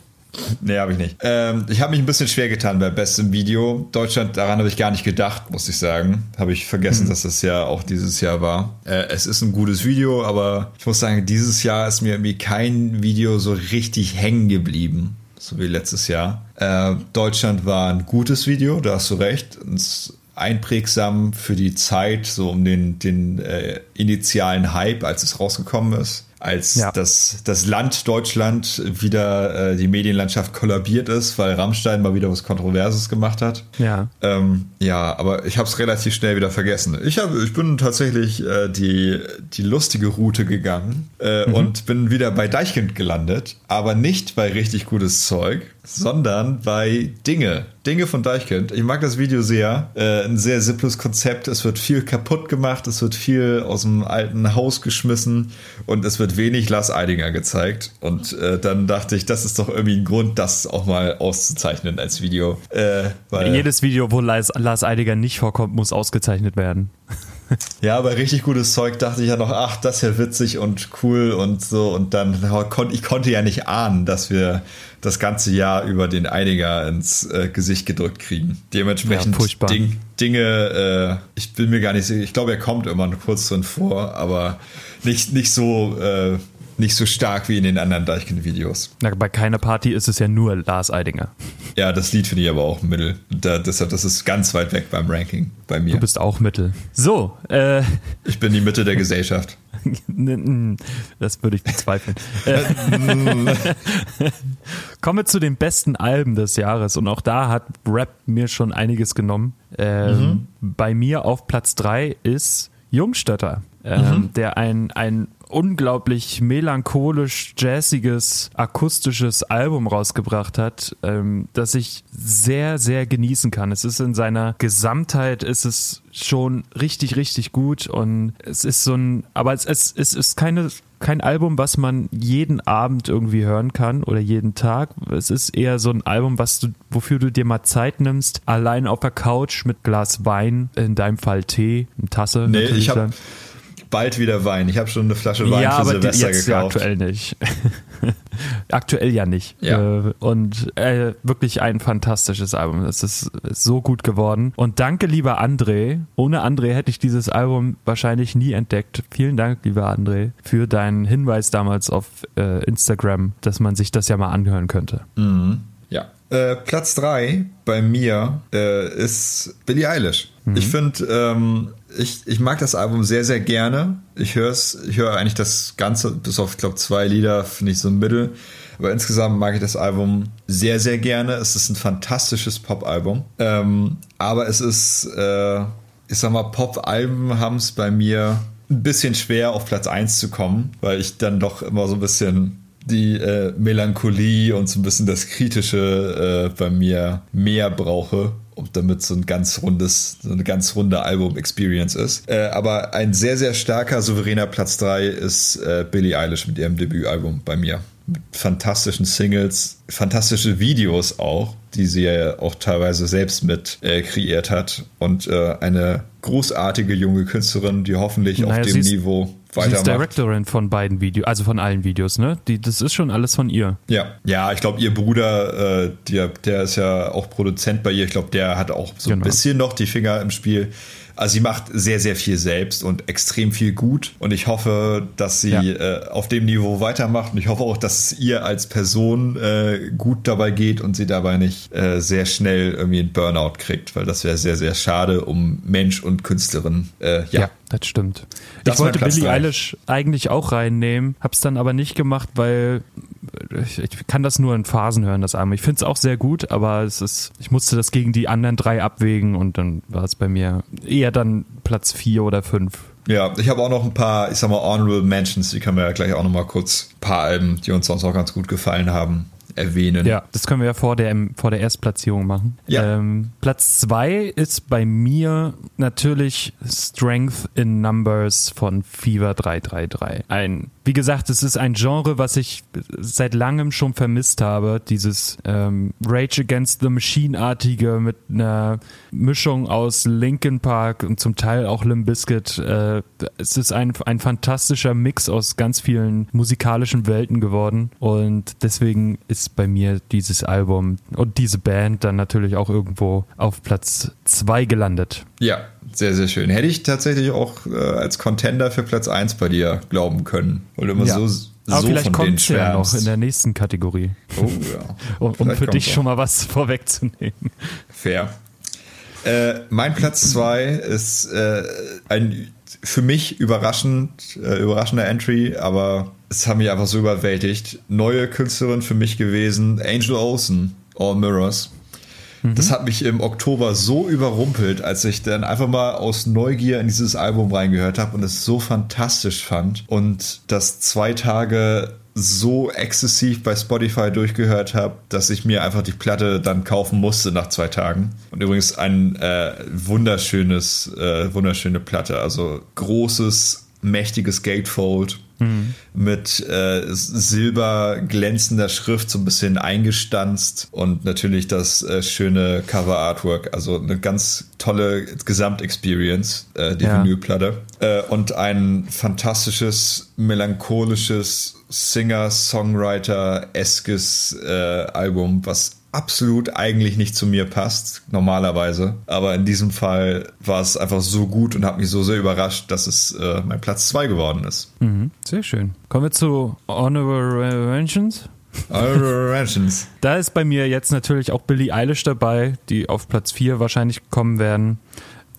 Nee, habe ich nicht. Ähm, ich habe mich ein bisschen schwer getan bei bestem Video. Deutschland, daran habe ich gar nicht gedacht, muss ich sagen. Habe ich vergessen, mhm. dass das ja auch dieses Jahr war. Äh, es ist ein gutes Video, aber ich muss sagen, dieses Jahr ist mir irgendwie kein Video so richtig hängen geblieben. So wie letztes Jahr. Äh, Deutschland war ein gutes Video, da hast du recht. Einprägsam für die Zeit, so um den, den äh, initialen Hype, als es rausgekommen ist als ja. das, das Land Deutschland wieder äh, die Medienlandschaft kollabiert ist, weil Rammstein mal wieder was Kontroverses gemacht hat. Ja. Ähm, ja, aber ich habe es relativ schnell wieder vergessen. Ich, hab, ich bin tatsächlich äh, die, die lustige Route gegangen äh, mhm. und bin wieder bei Deichkind gelandet, aber nicht bei richtig gutes Zeug, sondern bei Dinge. Dinge von Deichkind. Ich mag das Video sehr. Äh, ein sehr simples Konzept. Es wird viel kaputt gemacht, es wird viel aus dem alten Haus geschmissen und es wird wenig Lars Eidinger gezeigt. Und äh, dann dachte ich, das ist doch irgendwie ein Grund, das auch mal auszuzeichnen als Video. Äh, Jedes Video, wo Lars, Lars Eidinger nicht vorkommt, muss ausgezeichnet werden. Ja, aber richtig gutes Zeug dachte ich ja noch, ach, das ist ja witzig und cool und so. Und dann ich konnte ja nicht ahnen, dass wir das ganze Jahr über den Einiger ins äh, Gesicht gedrückt kriegen. Dementsprechend ja, Ding, Dinge, äh, ich bin mir gar nicht sicher, ich glaube, er kommt immer kurz drin vor, aber nicht, nicht so äh, nicht so stark wie in den anderen Deichkind-Videos. Bei keiner Party ist es ja nur Lars Eidinger. Ja, das Lied finde ich aber auch Mittel. Da, deshalb, das ist ganz weit weg beim Ranking bei mir. Du bist auch Mittel. So, äh. Ich bin die Mitte der Gesellschaft. das würde ich bezweifeln. Kommen wir zu den besten Alben des Jahres und auch da hat Rap mir schon einiges genommen. Ähm, mhm. Bei mir auf Platz 3 ist Jungstötter, ähm, mhm. der ein, ein unglaublich melancholisch, jazziges, akustisches Album rausgebracht hat, ähm, das ich sehr, sehr genießen kann. Es ist in seiner Gesamtheit, ist es schon richtig, richtig gut und es ist so ein, aber es, es, es ist keine kein Album, was man jeden Abend irgendwie hören kann oder jeden Tag. Es ist eher so ein Album, was du, wofür du dir mal Zeit nimmst, allein auf der Couch mit Glas Wein, in deinem Fall Tee, eine Tasse. Nee, ich habe bald wieder Wein. Ich habe schon eine Flasche Wein ja, für Silvester jetzt gekauft. aktuell nicht. aktuell ja nicht. Ja. Äh, und äh, wirklich ein fantastisches Album. Es ist, ist so gut geworden. Und danke, lieber André. Ohne André hätte ich dieses Album wahrscheinlich nie entdeckt. Vielen Dank, lieber André, für deinen Hinweis damals auf äh, Instagram, dass man sich das ja mal anhören könnte. Mhm. Ja. Äh, Platz 3 bei mir äh, ist Billie Eilish. Mhm. Ich finde, ähm, ich, ich mag das Album sehr, sehr gerne. Ich höre ich höre eigentlich das Ganze, bis auf, ich glaube, zwei Lieder, finde ich so ein Mittel. Aber insgesamt mag ich das Album sehr, sehr gerne. Es ist ein fantastisches Pop-Album. Ähm, aber es ist, äh, ich sag mal, Pop-Alben haben es bei mir ein bisschen schwer, auf Platz 1 zu kommen, weil ich dann doch immer so ein bisschen die äh, Melancholie und so ein bisschen das Kritische äh, bei mir mehr brauche und damit so ein ganz rundes, so eine ganz runde Album-Experience ist. Äh, aber ein sehr, sehr starker, souveräner Platz 3 ist äh, Billie Eilish mit ihrem Debütalbum bei mir. Mit fantastischen Singles, fantastische Videos auch, die sie ja auch teilweise selbst mit äh, kreiert hat. Und äh, eine großartige junge Künstlerin, die hoffentlich naja, auf dem Niveau weitermacht. Sie ist Directorin von beiden Videos, also von allen Videos, ne? Die, das ist schon alles von ihr. Ja, ja, ich glaube, ihr Bruder, äh, der, der ist ja auch Produzent bei ihr. Ich glaube, der hat auch so genau. ein bisschen noch die Finger im Spiel. Also sie macht sehr, sehr viel selbst und extrem viel gut. Und ich hoffe, dass sie ja. äh, auf dem Niveau weitermacht. Und ich hoffe auch, dass es ihr als Person äh, gut dabei geht und sie dabei nicht äh, sehr schnell irgendwie einen Burnout kriegt, weil das wäre sehr, sehr schade um Mensch und Künstlerin. Äh, ja. ja. Das stimmt. Das ich wollte Billie Eilish eigentlich auch reinnehmen, hab's dann aber nicht gemacht, weil ich, ich kann das nur in Phasen hören, das Album. Ich finde es auch sehr gut, aber es ist, ich musste das gegen die anderen drei abwägen und dann war es bei mir eher dann Platz vier oder fünf. Ja, ich habe auch noch ein paar, ich sag mal, Honorable Mentions, die können wir ja gleich auch noch mal kurz, ein paar Alben, die uns sonst auch ganz gut gefallen haben, erwähnen. Ja, das können wir ja vor der, vor der Erstplatzierung machen. Ja. Ähm, Platz zwei ist bei mir natürlich Strength in Numbers von Fever 333. Ein wie gesagt, es ist ein Genre, was ich seit langem schon vermisst habe. Dieses ähm, Rage Against the Machine-artige mit einer Mischung aus Linkin Park und zum Teil auch Limp Bizkit. Äh, es ist ein, ein fantastischer Mix aus ganz vielen musikalischen Welten geworden. Und deswegen ist bei mir dieses Album und diese Band dann natürlich auch irgendwo auf Platz zwei gelandet. Ja, sehr, sehr schön. Hätte ich tatsächlich auch äh, als Contender für Platz 1 bei dir glauben können. Weil immer ja. so, so Aber vielleicht kommt es ja noch in der nächsten Kategorie. Oh ja. um, um für dich schon mal was vorwegzunehmen. Fair. Äh, mein Platz 2 ist äh, ein für mich überraschend, äh, überraschender Entry, aber es hat mich einfach so überwältigt. Neue Künstlerin für mich gewesen, Angel Olsen, All Mirrors. Das hat mich im Oktober so überrumpelt, als ich dann einfach mal aus Neugier in dieses Album reingehört habe und es so fantastisch fand und das zwei Tage so exzessiv bei Spotify durchgehört habe, dass ich mir einfach die Platte dann kaufen musste nach zwei Tagen. Und übrigens ein äh, wunderschönes, äh, wunderschöne Platte, also großes, mächtiges Gatefold mhm. mit äh, silber glänzender Schrift so ein bisschen eingestanzt und natürlich das äh, schöne Cover Artwork. Also eine ganz tolle Gesamtexperience, äh, die ja. Vinylplatte. Äh, und ein fantastisches, melancholisches Singer-Songwriter-eskes äh, Album, was absolut eigentlich nicht zu mir passt, normalerweise. Aber in diesem Fall war es einfach so gut und hat mich so sehr überrascht, dass es äh, mein Platz 2 geworden ist. Mhm, sehr schön. Kommen wir zu Honorable Mentions. Da ist bei mir jetzt natürlich auch Billie Eilish dabei, die auf Platz 4 wahrscheinlich kommen werden.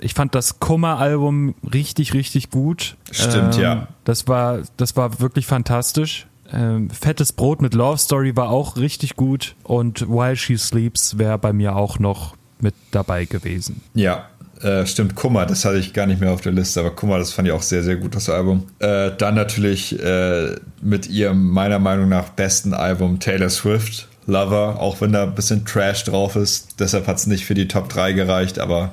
Ich fand das Kummer-Album richtig, richtig gut. Stimmt, ähm, ja. Das war, das war wirklich fantastisch. Ähm, Fettes Brot mit Love Story war auch richtig gut und While She Sleeps wäre bei mir auch noch mit dabei gewesen. Ja, äh, stimmt, Kummer, das hatte ich gar nicht mehr auf der Liste, aber Kummer, das fand ich auch sehr, sehr gut, das Album. Äh, dann natürlich äh, mit ihrem meiner Meinung nach besten Album Taylor Swift, Lover, auch wenn da ein bisschen Trash drauf ist. Deshalb hat es nicht für die Top 3 gereicht, aber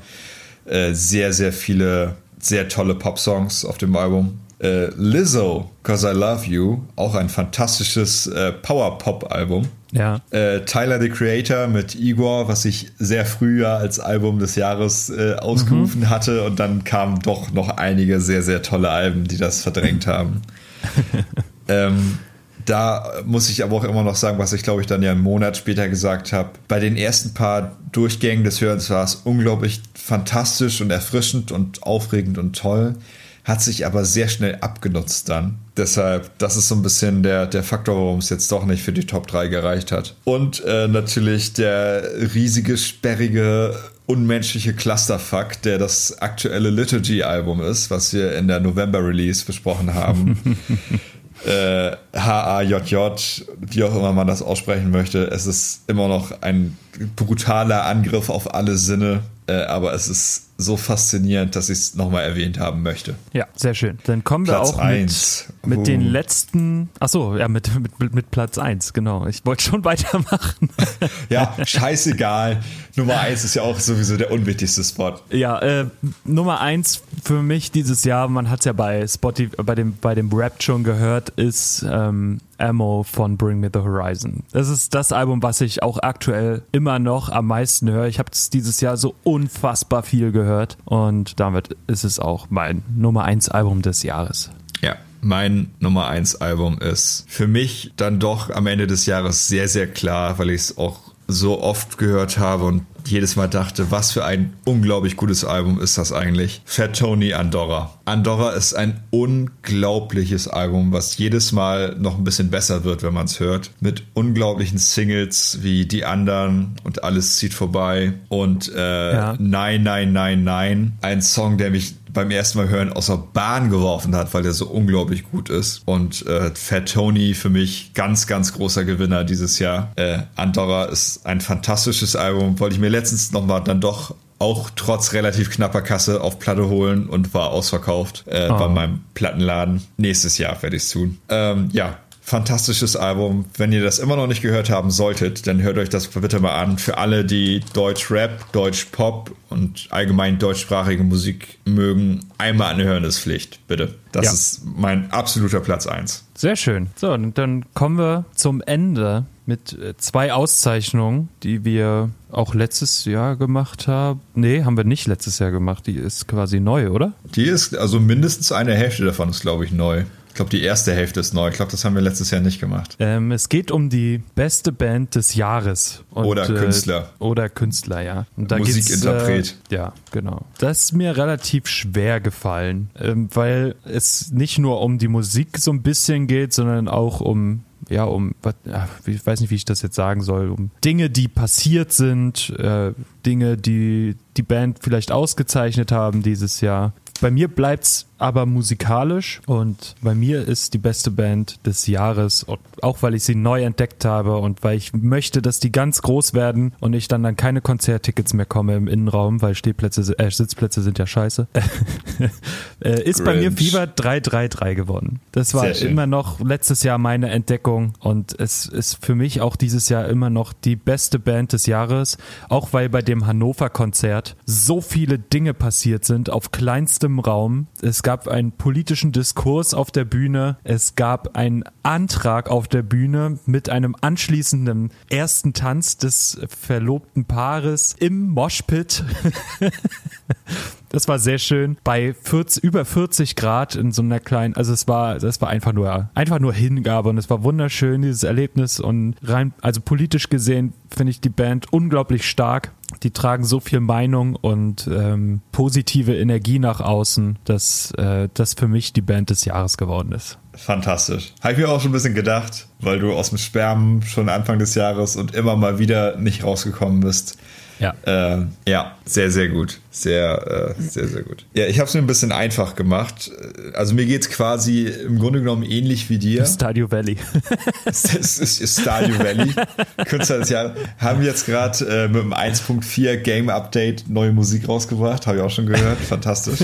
äh, sehr, sehr viele sehr tolle Pop-Songs auf dem Album. Äh, Lizzo, Cause I Love You, auch ein fantastisches äh, Power-Pop-Album. Ja. Äh, Tyler the Creator mit Igor, was ich sehr früh ja als Album des Jahres äh, ausgerufen mhm. hatte. Und dann kamen doch noch einige sehr, sehr tolle Alben, die das verdrängt haben. ähm, da muss ich aber auch immer noch sagen, was ich glaube ich dann ja einen Monat später gesagt habe. Bei den ersten paar Durchgängen des Hörens war es unglaublich fantastisch und erfrischend und aufregend und toll hat sich aber sehr schnell abgenutzt dann. Deshalb, das ist so ein bisschen der, der Faktor, warum es jetzt doch nicht für die Top 3 gereicht hat. Und äh, natürlich der riesige, sperrige unmenschliche Clusterfuck, der das aktuelle Liturgy-Album ist, was wir in der November-Release besprochen haben. äh, H-A-J-J, wie auch immer man das aussprechen möchte. Es ist immer noch ein brutaler Angriff auf alle Sinne, äh, aber es ist so faszinierend, dass ich es nochmal erwähnt haben möchte. Ja, sehr schön. Dann kommen wir Platz auch eins. mit, mit den Uh. letzten, achso, ja, mit, mit, mit Platz 1, genau. Ich wollte schon weitermachen. Ja, scheißegal. Nummer eins ist ja auch sowieso der unwichtigste Spot. Ja, äh, Nummer eins für mich dieses Jahr, man hat es ja bei Spotify, bei dem, bei dem Rap schon gehört, ist ähm, Ammo von Bring Me the Horizon. Das ist das Album, was ich auch aktuell immer noch am meisten höre. Ich habe es dieses Jahr so unfassbar viel gehört und damit ist es auch mein Nummer eins Album des Jahres. Ja, mein Nummer 1 Album ist für mich dann doch am Ende des Jahres sehr, sehr klar, weil ich es auch so oft gehört habe und jedes Mal dachte, was für ein unglaublich gutes Album ist das eigentlich. Fat Tony Andorra. Andorra ist ein unglaubliches Album, was jedes Mal noch ein bisschen besser wird, wenn man es hört. Mit unglaublichen Singles wie Die anderen und Alles zieht vorbei und äh, Ja. Nein, nein, nein, nein. Ein Song, der mich beim ersten Mal hören aus der Bahn geworfen hat, weil der so unglaublich gut ist. Und äh, Fat Tony für mich ganz, ganz großer Gewinner dieses Jahr. Äh, Andorra ist ein fantastisches Album. Wollte ich mir letztens nochmal dann doch auch trotz relativ knapper Kasse auf Platte holen und war ausverkauft äh, Oh. bei meinem Plattenladen. Nächstes Jahr werde ich es tun. Ähm, ja, fantastisches Album. Wenn ihr das immer noch nicht gehört haben solltet, dann hört euch das bitte mal an. Für alle, die Deutsch Rap, Deutsch Pop und allgemein deutschsprachige Musik mögen, einmal anhören ist Pflicht, bitte. Das Ja. ist mein absoluter Platz 1. Sehr schön. So, und dann kommen wir zum Ende mit äh, zwei Auszeichnungen, die wir auch letztes Jahr gemacht haben. Nee, haben wir nicht letztes Jahr gemacht. Die ist quasi neu, oder? Die ist, also mindestens eine Hälfte davon ist, glaube ich, neu. Glaube, die erste Hälfte ist neu. Ich glaube, das haben wir letztes Jahr nicht gemacht. Ähm, es geht um die beste Band des Jahres. Und, Oder Künstler. Äh, oder Künstler, ja. Musikinterpret. Äh, ja, genau. Das ist mir relativ schwer gefallen, ähm, weil es nicht nur um die Musik so ein bisschen geht, sondern auch um ja, um, ich weiß nicht, wie ich das jetzt sagen soll, um Dinge, die passiert sind, äh, Dinge, die die Band vielleicht ausgezeichnet haben dieses Jahr. Bei mir bleibt's aber musikalisch und bei mir ist die beste Band des Jahres, auch weil ich sie neu entdeckt habe und weil ich möchte, dass die ganz groß werden und ich dann an keine Konzerttickets mehr komme im Innenraum, weil Stehplätze, äh, Sitzplätze sind ja scheiße, äh, ist bei mir Grinch. Fieber 333 geworden. Das war immer noch letztes Jahr meine Entdeckung und es ist für mich auch dieses Jahr immer noch die beste Band des Jahres, auch weil bei dem Hannover Konzert so viele Dinge passiert sind auf kleinstem Raum. Es gab einen politischen Diskurs auf der Bühne, es gab einen Antrag auf der Bühne mit einem anschließenden ersten Tanz des verlobten Paares im Moshpit. Das war sehr schön. Bei 40, über 40 Grad in so einer kleinen, also es war, das war einfach nur, einfach nur Hingabe und es war wunderschön, dieses Erlebnis und rein, also politisch gesehen finde ich die Band unglaublich stark. Die tragen so viel Meinung und ähm, positive Energie nach außen, dass äh, das für mich die Band des Jahres geworden ist. Fantastisch. Habe ich mir auch schon ein bisschen gedacht, weil du aus dem Sperren schon Anfang des Jahres und immer mal wieder nicht rausgekommen bist. Ja. Äh, ja, sehr, sehr gut. Sehr, äh, sehr, sehr gut. Ja, ich habe es mir ein bisschen einfach gemacht. Also mir geht's quasi im Grunde genommen ähnlich wie dir. Stadio Valley. Das ist Stadio Valley. Künstler des Jahres. Haben jetzt gerade äh, mit dem 1.4 Game Update neue Musik rausgebracht. Habe ich auch schon gehört. Fantastisch.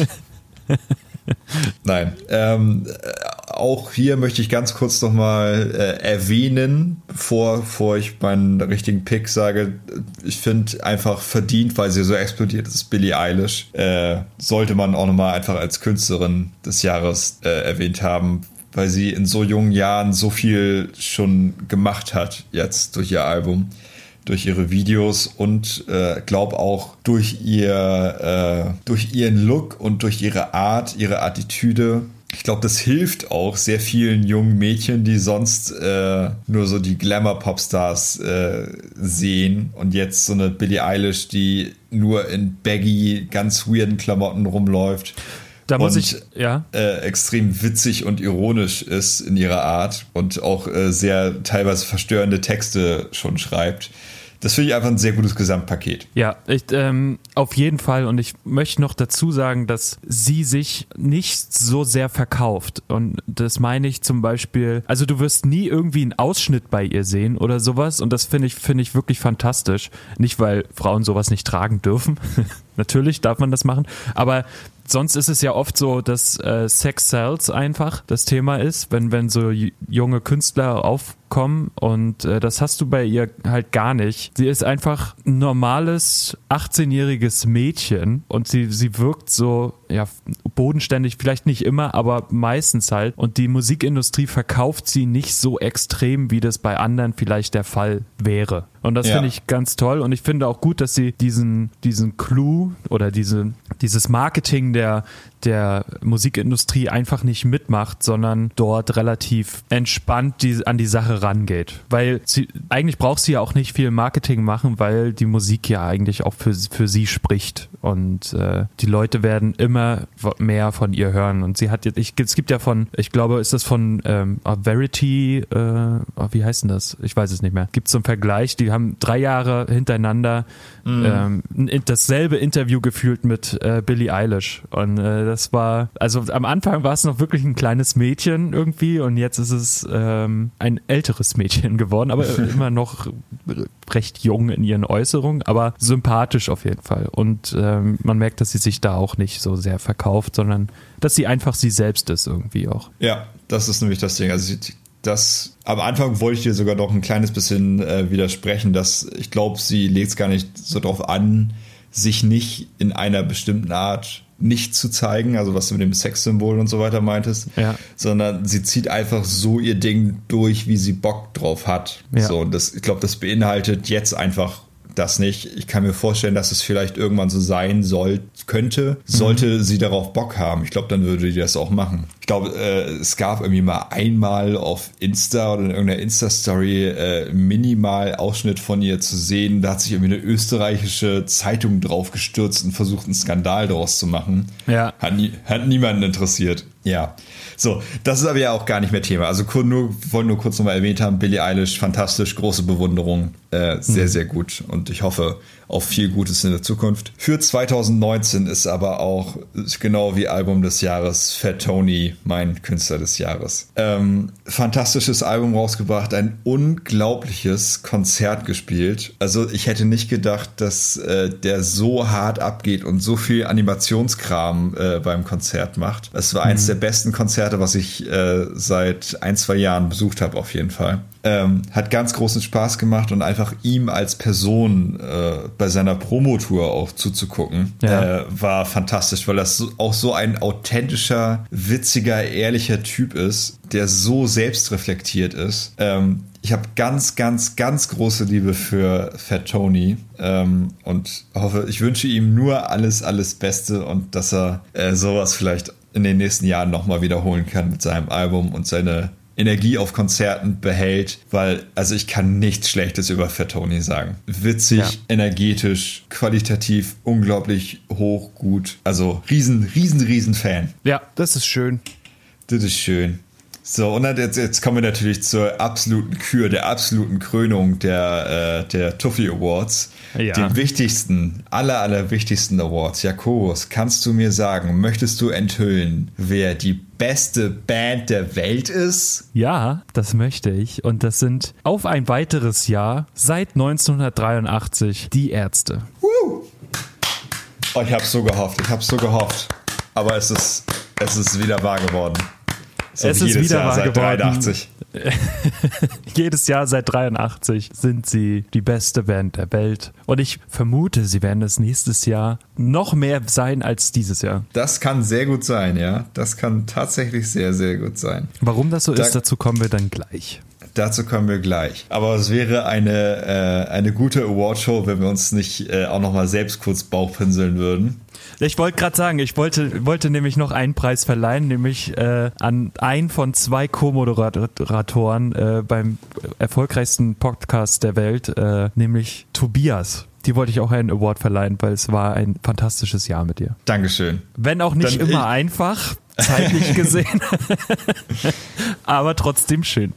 Nein. Ähm, äh, auch hier möchte ich ganz kurz nochmal äh, erwähnen, bevor, bevor ich meinen richtigen Pick sage. Ich finde einfach verdient, weil sie so explodiert ist, Billie Eilish. Äh, sollte man auch nochmal einfach als Künstlerin des Jahres äh, erwähnt haben, weil sie in so jungen Jahren so viel schon gemacht hat jetzt durch ihr Album, durch ihre Videos und äh, glaub auch durch ihr äh, durch ihren Look und durch ihre Art, ihre Attitüde. Ich glaube, das hilft auch sehr vielen jungen Mädchen, die sonst äh, nur so die Glamour-Popstars äh, sehen und jetzt so eine Billie Eilish, die nur in baggy, ganz weirden Klamotten rumläuft Da muss und, ich, ja. Äh, extrem witzig und ironisch ist in ihrer Art und auch äh, sehr teilweise verstörende Texte schon schreibt. Das finde ich einfach ein sehr gutes Gesamtpaket. Ja, ich, ähm, auf jeden Fall. Und ich möchte noch dazu sagen, dass sie sich nicht so sehr verkauft. Und das meine ich zum Beispiel, also du wirst nie irgendwie einen Ausschnitt bei ihr sehen oder sowas. Und das finde ich, finde ich wirklich fantastisch. Nicht, weil Frauen sowas nicht tragen dürfen. Natürlich darf man das machen. Aber sonst ist es ja oft so, dass äh, Sex Sells einfach das Thema ist, wenn, wenn so junge Künstler aufkommen und äh, das hast du bei ihr halt gar nicht. Sie ist einfach ein normales 18-jähriges Mädchen und sie, sie wirkt so, ja, bodenständig, vielleicht nicht immer, aber meistens halt. Und die Musikindustrie verkauft sie nicht so extrem, wie das bei anderen vielleicht der Fall wäre. Und das ja. finde ich ganz toll. Und ich finde auch gut, dass sie diesen, diesen Clou oder diese, dieses Marketing der, der Musikindustrie einfach nicht mitmacht, sondern dort relativ entspannt die, an die Sache rangeht. Weil sie, eigentlich braucht sie ja auch nicht viel Marketing machen, weil die Musik ja eigentlich auch für, für sie spricht. Und äh, die Leute werden immer mehr von ihr hören. Und sie hat jetzt, ich, es gibt ja von, ich glaube, ist das von ähm, Verity, äh, oh, wie heißt denn das? Ich weiß es nicht mehr. Gibt es so einen Vergleich, die haben drei Jahre hintereinander mhm. ähm, dasselbe Interview gefühlt mit äh, Billie Eilish. Und äh, das war, also am Anfang war es noch wirklich ein kleines Mädchen irgendwie und jetzt ist es ähm, ein älteres Mädchen geworden, aber immer noch recht jung in ihren Äußerungen, aber sympathisch auf jeden Fall. Und ähm, man merkt, dass sie sich da auch nicht so sehr verkauft, sondern dass sie einfach sie selbst ist irgendwie auch. Ja, das ist nämlich das Ding. Also sie, das am Anfang wollte ich dir sogar noch ein kleines bisschen äh, widersprechen, dass ich glaube, sie legt es gar nicht so drauf an, sich nicht in einer bestimmten Art nicht zu zeigen, also was du mit dem Sexsymbol und so weiter meintest, ja. sondern sie zieht einfach so ihr Ding durch, wie sie Bock drauf hat. Ja. So, und das, ich glaube, das beinhaltet jetzt einfach das nicht. Ich kann mir vorstellen, dass es vielleicht irgendwann so sein soll, könnte, sollte mhm. sie darauf Bock haben. Ich glaube, dann würde die das auch machen. Ich glaube, äh, es gab irgendwie mal einmal auf Insta oder in irgendeiner Insta-Story äh, minimal Ausschnitt von ihr zu sehen. Da hat sich irgendwie eine österreichische Zeitung drauf gestürzt und versucht, einen Skandal daraus zu machen. Ja. Hat, nie, hat niemanden interessiert. Ja. So, das ist aber ja auch gar nicht mehr Thema. Also nur, wollen nur kurz nochmal erwähnt haben, Billie Eilish, fantastisch, große Bewunderung, äh, sehr, mhm. sehr gut. Und ich hoffe auf viel Gutes in der Zukunft. Für 2019 ist aber auch, genau wie Album des Jahres, Fat Tony mein Künstler des Jahres. Ähm, fantastisches Album rausgebracht, ein unglaubliches Konzert gespielt. Also ich hätte nicht gedacht, dass äh, der so hart abgeht und so viel Animationskram äh, beim Konzert macht. Es war mhm. eins der besten Konzerte, was ich äh, seit ein, zwei Jahren besucht habe, auf jeden Fall. Ähm, hat ganz großen Spaß gemacht und einfach ihm als Person äh, bei seiner Promotour auch zuzugucken, ja. äh, war fantastisch, weil das auch so ein authentischer, witziger, ehrlicher Typ ist, der so selbstreflektiert ist. Ähm, ich habe ganz, ganz, ganz große Liebe für Fat Tony ähm, und hoffe, ich wünsche ihm nur alles, alles Beste und dass er äh, sowas vielleicht in den nächsten Jahren nochmal wiederholen kann mit seinem Album und seine Energie auf Konzerten behält, weil, also ich kann nichts Schlechtes über Fat Tony sagen. Witzig, ja. energetisch, qualitativ, unglaublich hoch, gut. Also riesen, riesen, riesen Fan. Ja, das ist schön. Das ist schön. So, und jetzt, jetzt kommen wir natürlich zur absoluten Kür, der absoluten Krönung der, äh, der Tuffy Awards. Ja. Den wichtigsten, aller, aller wichtigsten Awards. Jakobus, kannst du mir sagen, möchtest du enthüllen, wer die beste Band der Welt ist? Ja, das möchte ich. Und das sind auf ein weiteres Jahr seit 1983 die Ärzte. Woo! Oh, ich hab's so gehofft, ich hab's so gehofft. Aber es ist, es ist wieder wahr geworden. So es ist wieder Jahr wahr geworden. 83. jedes Jahr seit 83 sind sie die beste Band der Welt. Und ich vermute, sie werden es nächstes Jahr noch mehr sein als dieses Jahr. Das kann sehr gut sein, ja. Das kann tatsächlich sehr, sehr gut sein. Warum das so da ist, dazu kommen wir dann gleich. Dazu kommen wir gleich. Aber es wäre eine, äh, eine gute Awardshow, wenn wir uns nicht äh, auch nochmal selbst kurz Bauchpinseln würden. Ich wollte gerade sagen, ich wollte, wollte nämlich noch einen Preis verleihen, nämlich äh, an einen von zwei Co-Moderatoren äh, beim erfolgreichsten Podcast der Welt, äh, nämlich Tobias. dir wollte ich auch einen Award verleihen, weil es war ein fantastisches Jahr mit dir. Dankeschön. Wenn auch nicht Dann immer einfach, zeitlich gesehen, aber trotzdem schön.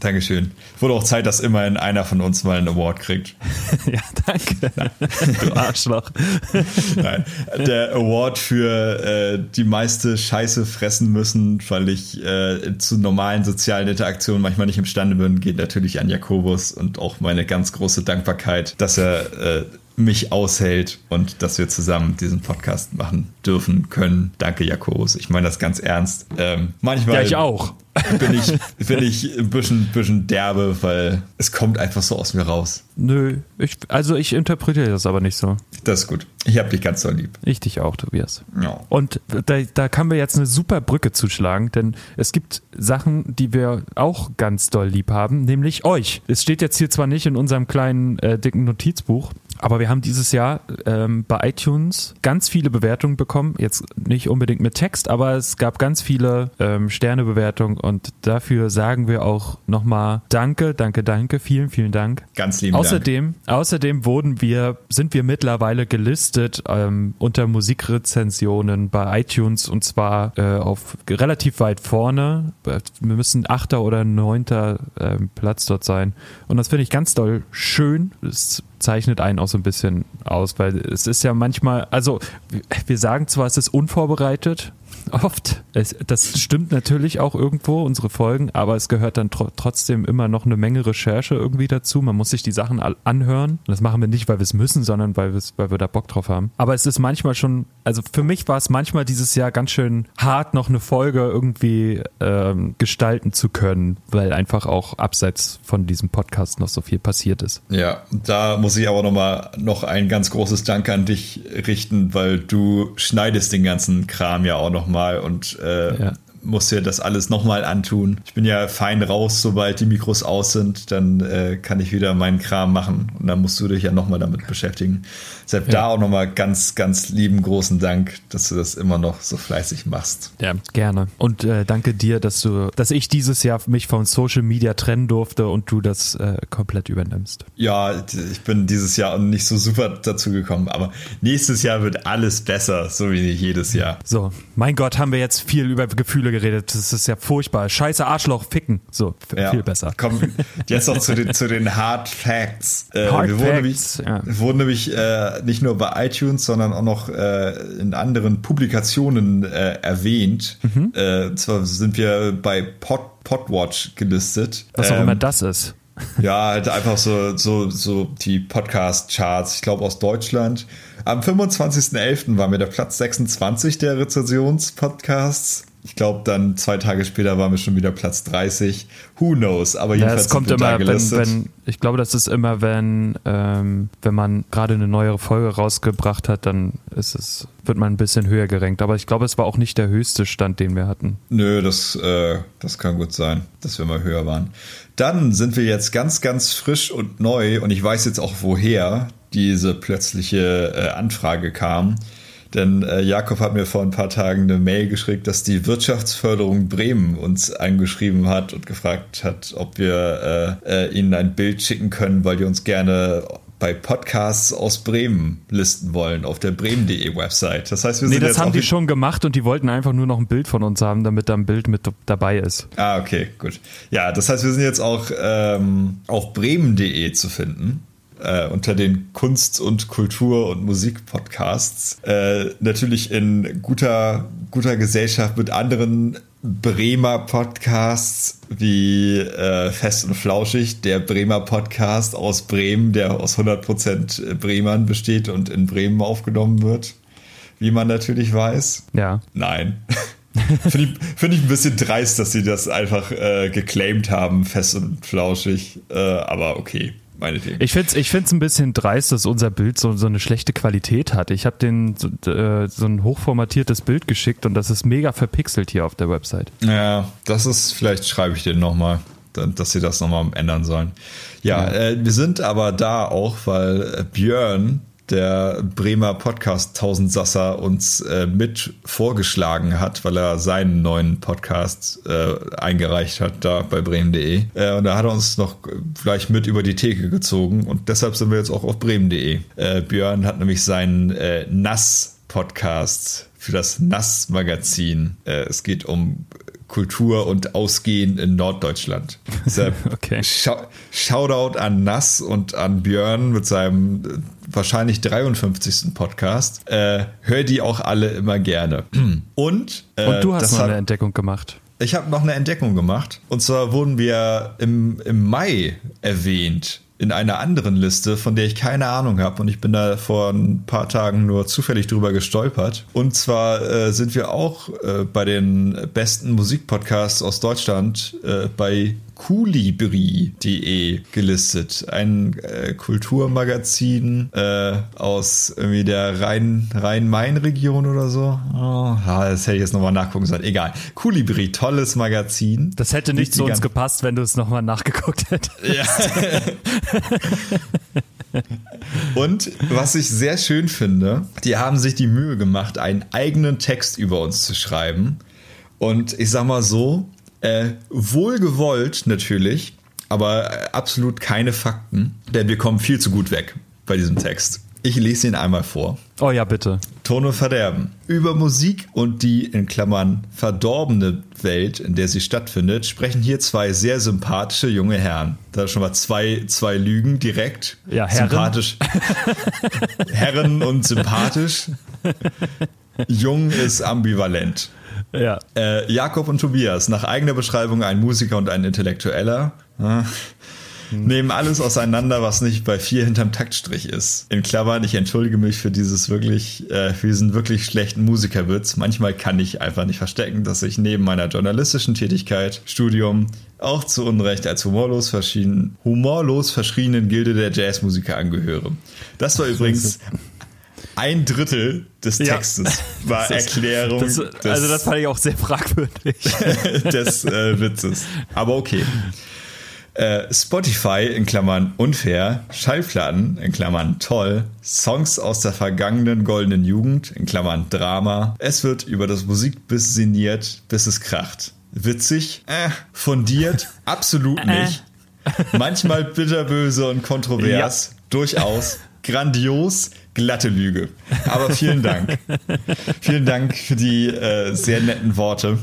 Dankeschön. Wurde auch Zeit, dass immerhin einer von uns mal einen Award kriegt. Ja, danke. Du Arschloch. Nein. Der Award für äh, die meiste Scheiße fressen müssen, weil ich äh, zu normalen sozialen Interaktionen manchmal nicht imstande bin, geht natürlich an Jakobus und auch meine ganz große Dankbarkeit, dass er äh, mich aushält und dass wir zusammen diesen Podcast machen dürfen können. Danke, Jakobus. Ich meine das ganz ernst. Ähm, manchmal Ja, ich auch. bin ich, bin ich ein bisschen, bisschen derbe, weil es kommt einfach so aus mir raus. Nö, ich, also ich interpretiere das aber nicht so. Das ist gut. Ich habe dich ganz doll lieb. Ich dich auch, Tobias. Ja. Und da, da können wir jetzt eine super Brücke zuschlagen, denn es gibt Sachen, die wir auch ganz doll lieb haben, nämlich euch. Es steht jetzt hier zwar nicht in unserem kleinen äh, dicken Notizbuch, aber wir haben dieses Jahr ähm, bei iTunes ganz viele Bewertungen bekommen. Jetzt nicht unbedingt mit Text, aber es gab ganz viele ähm, Sternebewertungen und dafür sagen wir auch nochmal Danke, danke, danke, vielen, vielen Dank. Ganz lieben Dank. Außerdem, außerdem wurden wir, sind wir mittlerweile gelistet ähm, unter Musikrezensionen bei iTunes und zwar äh, auf relativ weit vorne. Wir müssen achter oder neunter ähm, Platz dort sein. Und das finde ich ganz doll schön. Es zeichnet einen auch so ein bisschen aus, weil es ist ja manchmal, also wir sagen zwar, es ist unvorbereitet, oft. Es, das stimmt natürlich auch irgendwo, unsere Folgen, aber es gehört dann tro trotzdem immer noch eine Menge Recherche irgendwie dazu. Man muss sich die Sachen anhören. Das machen wir nicht, weil wir es müssen, sondern weil, weil wir da Bock drauf haben. Aber es ist manchmal schon, also für mich war es manchmal dieses Jahr ganz schön hart, noch eine Folge irgendwie ähm, gestalten zu können, weil einfach auch abseits von diesem Podcast noch so viel passiert ist. Ja, da muss ich aber noch mal noch ein ganz großes Dank an dich richten, weil du schneidest den ganzen Kram ja auch noch mal und äh, Ja. Musst dir das alles noch mal antun. Ich bin ja fein raus, sobald die Mikros aus sind, dann äh, kann ich wieder meinen Kram machen und dann musst du dich ja noch mal damit beschäftigen. Deshalb da auch noch mal ganz, ganz lieben großen Dank, dass du das immer noch so fleißig machst. Ja, gerne. Und äh, danke dir, dass du, dass ich dieses Jahr mich von Social Media trennen durfte und du das äh, komplett übernimmst. Ja, ich bin dieses Jahr nicht so super dazu gekommen, aber nächstes Jahr wird alles besser, so wie jedes Jahr. So, mein Gott, haben wir jetzt viel über Gefühle geredet. Das ist ja furchtbar. Scheiße, Arschloch, ficken. So, Ja. viel besser. Komm, jetzt noch zu den, zu den Hard Facts. Äh, Hard wir wurden Facts, nämlich, ja. wir wurden nämlich äh, nicht nur bei iTunes, sondern auch noch äh, in anderen Publikationen äh, erwähnt. Mhm. Äh, und zwar sind wir bei Pod, Podwatch gelistet. Was auch Ähm, immer das ist. ja, halt einfach so, so, so die Podcast-Charts, ich glaube aus Deutschland. Am 25.11. war mir der Platz 26 der Rezensionspodcasts. Ich glaube, dann zwei Tage später waren wir schon wieder Platz 30. Who knows? Aber Ja, jedenfalls es kommt immer, wenn, wenn, ich glaube, das ist immer, wenn, ähm, wenn man gerade eine neuere Folge rausgebracht hat, dann ist es, wird man ein bisschen höher gerankt. Aber ich glaube, es war auch nicht der höchste Stand, den wir hatten. Nö, das, äh, das kann gut sein, dass wir mal höher waren. Dann sind wir jetzt ganz, ganz frisch und neu und ich weiß jetzt auch, woher diese plötzliche äh, Anfrage kam. Denn äh, Jakob hat mir vor ein paar Tagen eine Mail geschickt, dass die Wirtschaftsförderung Bremen uns angeschrieben hat und gefragt hat, ob wir äh, äh, ihnen ein Bild schicken können, weil die uns gerne bei Podcasts aus Bremen listen wollen auf der bremen.de Website. Das heißt, wir Nee, sind das jetzt haben die schon gemacht und die wollten einfach nur noch ein Bild von uns haben, damit da ein Bild mit dabei ist. Ah, okay, gut. Ja, das heißt, wir sind jetzt auch ähm, auf bremen.de zu finden. Äh, unter den Kunst- und Kultur- und Musikpodcasts. Äh, natürlich in guter, guter Gesellschaft mit anderen Bremer Podcasts wie äh, Fest und Flauschig, der Bremer Podcast aus Bremen, der aus 100% Bremern besteht und in Bremen aufgenommen wird, wie man natürlich weiß. Ja. Nein. Finde ich, find ich ein bisschen dreist, dass sie das einfach äh, geclaimed haben, fest und flauschig. Äh, aber okay, meinetwegen. Ich finde es ich find's ein bisschen dreist, dass unser Bild so, so eine schlechte Qualität hat. Ich habe den so, äh, so ein hochformatiertes Bild geschickt und das ist mega verpixelt hier auf der Website. ja, das ist, vielleicht schreibe ich denen nochmal, dass sie das nochmal ändern sollen. Ja, Äh, wir sind aber da auch, weil äh, Björn der Bremer Podcast Tausendsasser uns äh, mit vorgeschlagen hat, weil er seinen neuen Podcast äh, eingereicht hat da bei bremen.de. Äh, und da hat er uns noch gleich mit über die Theke gezogen und deshalb sind wir jetzt auch auf bremen.de. Äh, Björn hat nämlich seinen äh, Nass-Podcast für das Nass-Magazin. Äh, es geht um Kultur und Ausgehen in Norddeutschland. Okay. Shoutout an Nass und an Björn mit seinem wahrscheinlich 53. Podcast. Äh, hör die auch alle immer gerne. Und, äh, und du hast noch eine Entdeckung gemacht. Ich habe noch eine Entdeckung gemacht. Und zwar wurden wir im, im Mai erwähnt in einer anderen Liste, von der ich keine Ahnung habe. Und ich bin da vor ein paar Tagen nur zufällig drüber gestolpert. Und zwar äh, sind wir auch äh, bei den besten Musikpodcasts aus Deutschland äh, bei Kulibri.de gelistet. Ein äh, Kulturmagazin äh, aus irgendwie der Rhein-Main-Region Rhein oder so. Oh, das hätte ich jetzt nochmal nachgucken sollen. Egal. Kulibri, tolles Magazin. Das hätte nicht zu uns gepasst, wenn du es nochmal nachgeguckt hättest. Ja. Und was ich sehr schön finde, die haben sich die Mühe gemacht, einen eigenen Text über uns zu schreiben. Und ich sag mal so, äh, wohlgewollt natürlich, aber absolut keine Fakten, denn wir kommen viel zu gut weg bei diesem Text. Ich lese ihn einmal vor. Oh ja, bitte. Ton und Verderben. Über Musik und die in Klammern verdorbene Welt, in der sie stattfindet, sprechen hier zwei sehr sympathische junge Herren. Da schon mal zwei, zwei Lügen direkt. Ja, Herren. Sympathisch. Herren und sympathisch. Jung ist ambivalent. Ja. Äh, Jakob und Tobias, nach eigener Beschreibung ein Musiker und ein Intellektueller. Ja. Hm. Nehmen alles auseinander, was nicht bei vier hinterm Taktstrich ist. In Klammern, ich entschuldige mich für dieses wirklich, äh, für diesen wirklich schlechten Musikerwitz. Manchmal kann ich einfach nicht verstecken, dass ich neben meiner journalistischen Tätigkeit, Studium, auch zu Unrecht als humorlos, verschieden, humorlos verschrienen Gilde der Jazzmusiker angehöre. Das war übrigens ein Drittel des Textes ja. war das, Erklärung. Das, des, also das fand ich auch sehr fragwürdig. des äh, Witzes. Aber okay. Äh, Spotify in Klammern unfair, Schallplatten in Klammern toll, Songs aus der vergangenen goldenen Jugend in Klammern Drama. Es wird über das Musikbiss sinniert, bis es kracht. Witzig, äh, fundiert, absolut äh. nicht. Manchmal bitterböse und kontrovers, ja. durchaus, grandios, glatte Lüge. Aber vielen Dank. vielen Dank für die äh, sehr netten Worte.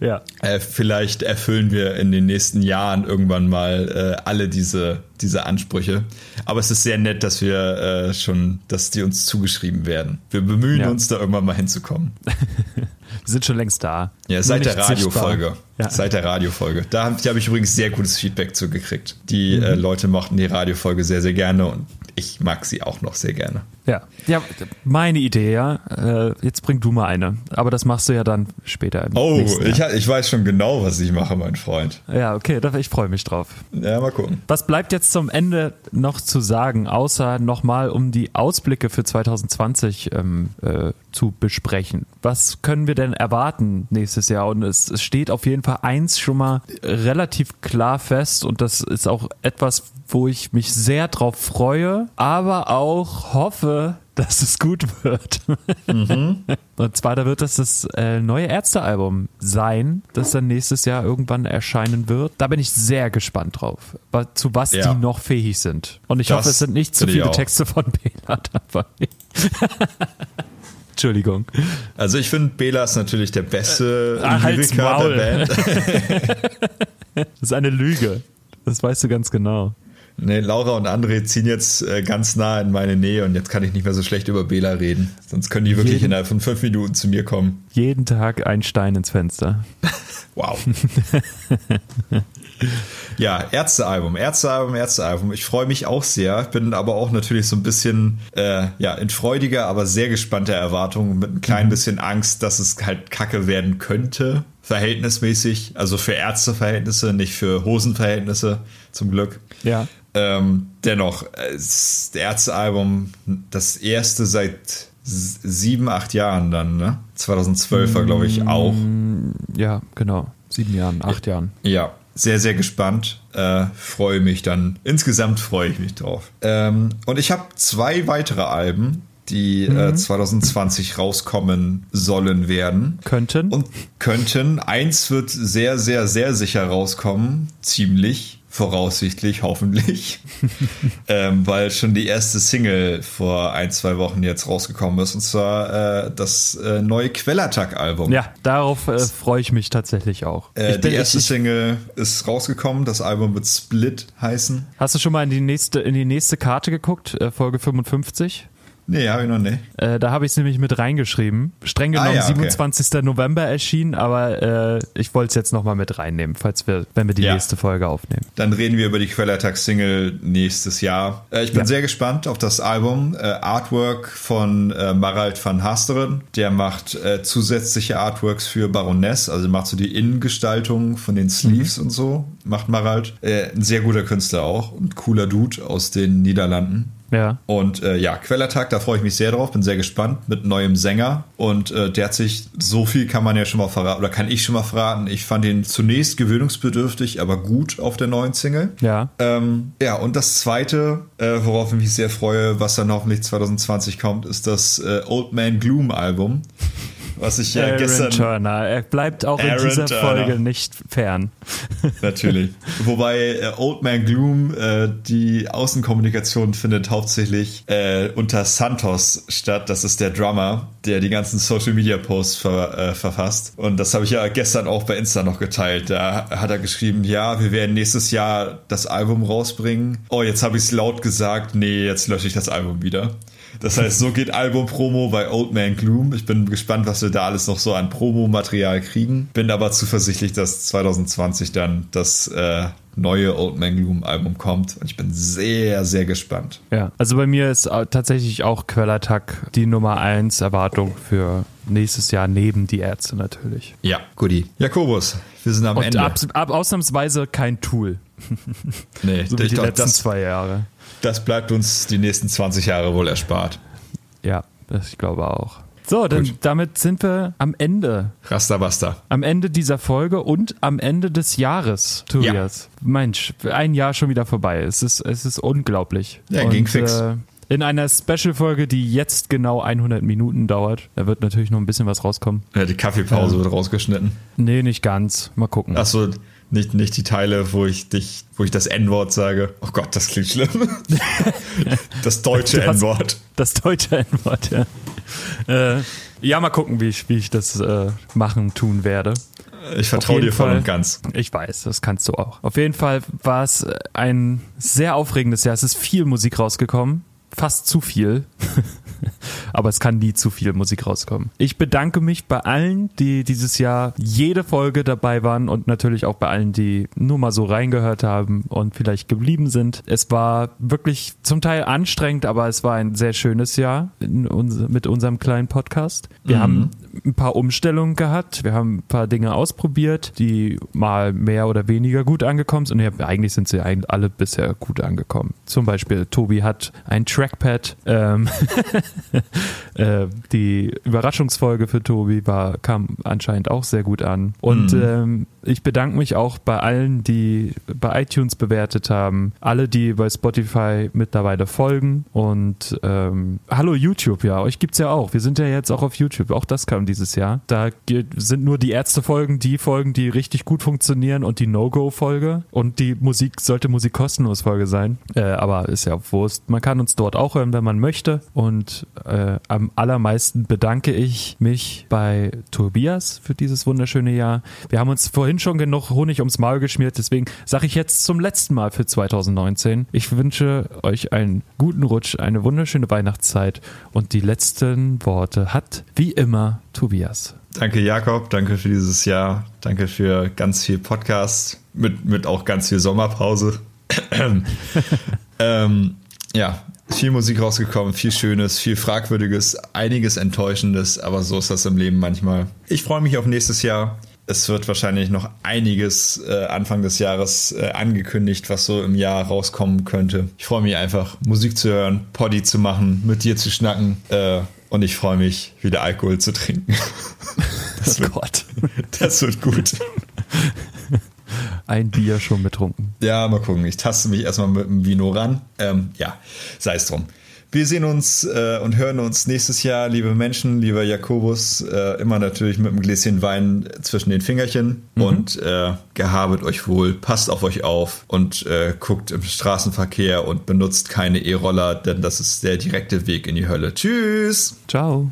Ja. Äh, vielleicht erfüllen wir in den nächsten Jahren irgendwann mal äh, alle diese, diese Ansprüche. Aber es ist sehr nett, dass wir äh, schon, dass die uns zugeschrieben werden. Wir bemühen ja. uns, da irgendwann mal hinzukommen. Wir sind schon längst da. Ja, seit der Radiofolge. Ja. Seit der Radiofolge. Da habe hab ich übrigens sehr gutes Feedback zu gekriegt. Die mhm. äh, Leute mochten die Radiofolge sehr, sehr gerne und ich mag sie auch noch sehr gerne. Ja, ja meine Idee, ja. Äh, jetzt bring du mal eine. Aber das machst du ja dann später. oh, ich, ich weiß schon genau, was ich mache, mein Freund. Ja, okay, ich freue mich drauf. Ja, mal gucken. Was bleibt jetzt zum Ende noch zu sagen, außer nochmal um die Ausblicke für 2020 ähm, äh, zu besprechen? Was können wir denn erwarten nächstes Jahr? Und es, es steht auf jeden Fall eins schon mal relativ klar fest und das ist auch etwas, wo ich mich sehr drauf freue, aber auch hoffe, dass es gut wird. Mhm. Und zwar, da wird das das äh, neue Ärztealbum sein, das dann nächstes Jahr irgendwann erscheinen wird. Da bin ich sehr gespannt drauf, zu was ja. die noch fähig sind. Und ich das hoffe, es sind nicht zu viele Texte von Bela dabei. Entschuldigung. Also ich finde, Bela ist natürlich der beste äh, Lyriker der Band. das ist eine Lüge. Das weißt du ganz genau. Nee, Laura und André ziehen jetzt äh, ganz nah in meine Nähe und jetzt kann ich nicht mehr so schlecht über Bela reden. Sonst können die wirklich jeden, innerhalb von fünf Minuten zu mir kommen. Jeden Tag ein Stein ins Fenster. wow. ja, Ärztealbum, Ärztealbum, Ärztealbum. Ich freue mich auch sehr, bin aber auch natürlich so ein bisschen äh, ja, in freudiger, aber sehr gespannter Erwartung, mit ein klein mhm. bisschen Angst, dass es halt kacke werden könnte, verhältnismäßig. Also für Ärzteverhältnisse, nicht für Hosenverhältnisse, zum Glück. Ja. Ähm, dennoch, das Ärztealbum, das erste seit sieben, acht Jahren dann, ne? 2012 war, glaube ich, auch. Ja, genau. Sieben Jahren, acht Jahren. Ja. sehr, sehr gespannt. Äh, freue mich dann. Insgesamt freue ich mich drauf. Ähm, und ich habe zwei weitere Alben, die mhm. äh, 2020 rauskommen sollen werden. Könnten. Und könnten. Eins wird sehr, sehr, sehr sicher rauskommen. Ziemlich voraussichtlich, hoffentlich, ähm, weil schon die erste Single vor ein, zwei Wochen jetzt rausgekommen ist, und zwar äh, das äh, neue Quellattack-Album. Ja, darauf äh, freue ich mich tatsächlich auch. Äh, die erste ich, Single ist rausgekommen, das Album wird Split heißen. Hast du schon mal in die nächste, in die nächste Karte geguckt, äh, Folge 55? Nee, habe ich noch nicht. Äh, da habe ich es nämlich mit reingeschrieben. Streng genommen ah, ja, okay. 27. November erschienen, aber äh, ich wollte es jetzt nochmal mit reinnehmen, falls wir, wenn wir die ja. nächste Folge aufnehmen. Dann reden wir über die Quellattack-Single nächstes Jahr. Äh, ich bin ja. sehr gespannt auf das Album. Äh, Artwork von äh, Marald van Hasteren. Der macht äh, zusätzliche Artworks für Baroness, also macht so die Innengestaltung von den Sleeves mhm. und so, macht Marald. ein sehr guter Künstler auch und cooler Dude aus den Niederlanden. Ja. Und äh, ja, Quellertag, da freue ich mich sehr drauf, bin sehr gespannt mit neuem Sänger. Und äh, der hat sich, so viel kann man ja schon mal verraten, oder kann ich schon mal verraten. Ich fand ihn zunächst gewöhnungsbedürftig, aber gut auf der neuen Single. Ja. Ähm, ja, und das zweite, äh, worauf ich mich sehr freue, was dann hoffentlich 2020 kommt, ist das äh, Old Man Gloom Album was ich ja Aaron gestern. Turner. Er bleibt auch Aaron in dieser Turner. Folge nicht fern. Natürlich. Wobei äh, Old Man Gloom, äh, die Außenkommunikation findet hauptsächlich äh, unter Santos statt. Das ist der Drummer, der die ganzen Social Media Posts ver, äh, verfasst. Und das habe ich ja gestern auch bei Insta noch geteilt. Da hat er geschrieben, ja, wir werden nächstes Jahr das Album rausbringen. Oh, jetzt habe ich es laut gesagt. Nee, jetzt lösche ich das Album wieder. Das heißt, so geht Album-Promo bei Old Man Gloom. Ich bin gespannt, was wir da alles noch so an Promo-Material kriegen. Bin aber zuversichtlich, dass 2020 dann das äh, neue Old Man Gloom Album kommt. Und ich bin sehr, sehr gespannt. Ja, also bei mir ist tatsächlich auch Quellattack die Nummer 1 Erwartung für nächstes Jahr neben die Ärzte natürlich. Ja, Goodie. Jakobus, wir sind am Und Ende. Ab, ab, ausnahmsweise kein Tool. Nee, so wie die letzten das, zwei Jahre. Das bleibt uns die nächsten 20 Jahre wohl erspart. Ja, das, ich glaube auch. So, dann damit sind wir am Ende. Rasterbasta. Am Ende dieser Folge und am Ende des Jahres, Tobias. Ja. Mensch, ein Jahr schon wieder vorbei. Es ist, es ist unglaublich. Ja, und, ging fix. Äh, in einer Special-Folge, die jetzt genau 100 Minuten dauert. Da wird natürlich noch ein bisschen was rauskommen. Ja, die Kaffeepause äh, wird rausgeschnitten. Nee, nicht ganz. Mal gucken. Achso, nicht, nicht die Teile, wo ich dich, wo ich das N-Wort sage. Oh Gott, das klingt schlimm. das deutsche N-Wort. Das deutsche N-Wort, ja. Äh, ja, mal gucken, wie ich, wie ich das äh, machen, tun werde. Ich vertraue dir voll und ganz. Ich weiß, das kannst du auch. Auf jeden Fall war es ein sehr aufregendes Jahr. Es ist viel Musik rausgekommen fast zu viel. Aber es kann nie zu viel Musik rauskommen. Ich bedanke mich bei allen, die dieses Jahr jede Folge dabei waren und natürlich auch bei allen, die nur mal so reingehört haben und vielleicht geblieben sind. Es war wirklich zum Teil anstrengend, aber es war ein sehr schönes Jahr uns mit unserem kleinen Podcast. Wir mhm. haben ein paar Umstellungen gehabt. Wir haben ein paar Dinge ausprobiert, die mal mehr oder weniger gut angekommen sind. Und eigentlich sind sie alle bisher gut angekommen. Zum Beispiel, Tobi hat ein Trackpad. Ähm äh, die Überraschungsfolge für Tobi war, kam anscheinend auch sehr gut an. Und mhm. ähm, ich bedanke mich auch bei allen, die bei iTunes bewertet haben, alle, die bei Spotify mittlerweile folgen. Und ähm, hallo YouTube, ja, euch gibt's ja auch. Wir sind ja jetzt auch auf YouTube. Auch das kam dieses Jahr. Da sind nur die Ärzte-Folgen, die Folgen, die richtig gut funktionieren und die No-Go-Folge. Und die Musik sollte Musik kostenlos Folge sein. Äh, aber ist ja Wurst. Man kann uns dort auch hören, wenn man möchte. Und äh, am allermeisten bedanke ich mich bei Tobias für dieses wunderschöne Jahr. Wir haben uns vorhin schon genug Honig ums Maul geschmiert, deswegen sage ich jetzt zum letzten Mal für 2019. Ich wünsche euch einen guten Rutsch, eine wunderschöne Weihnachtszeit und die letzten Worte hat wie immer Tobias. Danke Jakob, danke für dieses Jahr, danke für ganz viel Podcast mit, mit auch ganz viel Sommerpause. ähm, ja, viel Musik rausgekommen, viel Schönes, viel Fragwürdiges, einiges Enttäuschendes, aber so ist das im Leben manchmal. Ich freue mich auf nächstes Jahr. Es wird wahrscheinlich noch einiges äh, Anfang des Jahres äh, angekündigt, was so im Jahr rauskommen könnte. Ich freue mich einfach, Musik zu hören, Poddy zu machen, mit dir zu schnacken äh, und ich freue mich, wieder Alkohol zu trinken. Das, oh wird, Gott. das wird gut. ein Bier schon betrunken. Ja, mal gucken. Ich taste mich erstmal mit dem Vino ran. Ähm, ja, sei es drum. Wir sehen uns äh, und hören uns nächstes Jahr, liebe Menschen, lieber Jakobus, äh, immer natürlich mit einem Gläschen Wein zwischen den Fingerchen mhm. und äh, gehabet euch wohl, passt auf euch auf und äh, guckt im Straßenverkehr und benutzt keine E-Roller, denn das ist der direkte Weg in die Hölle. Tschüss! Ciao!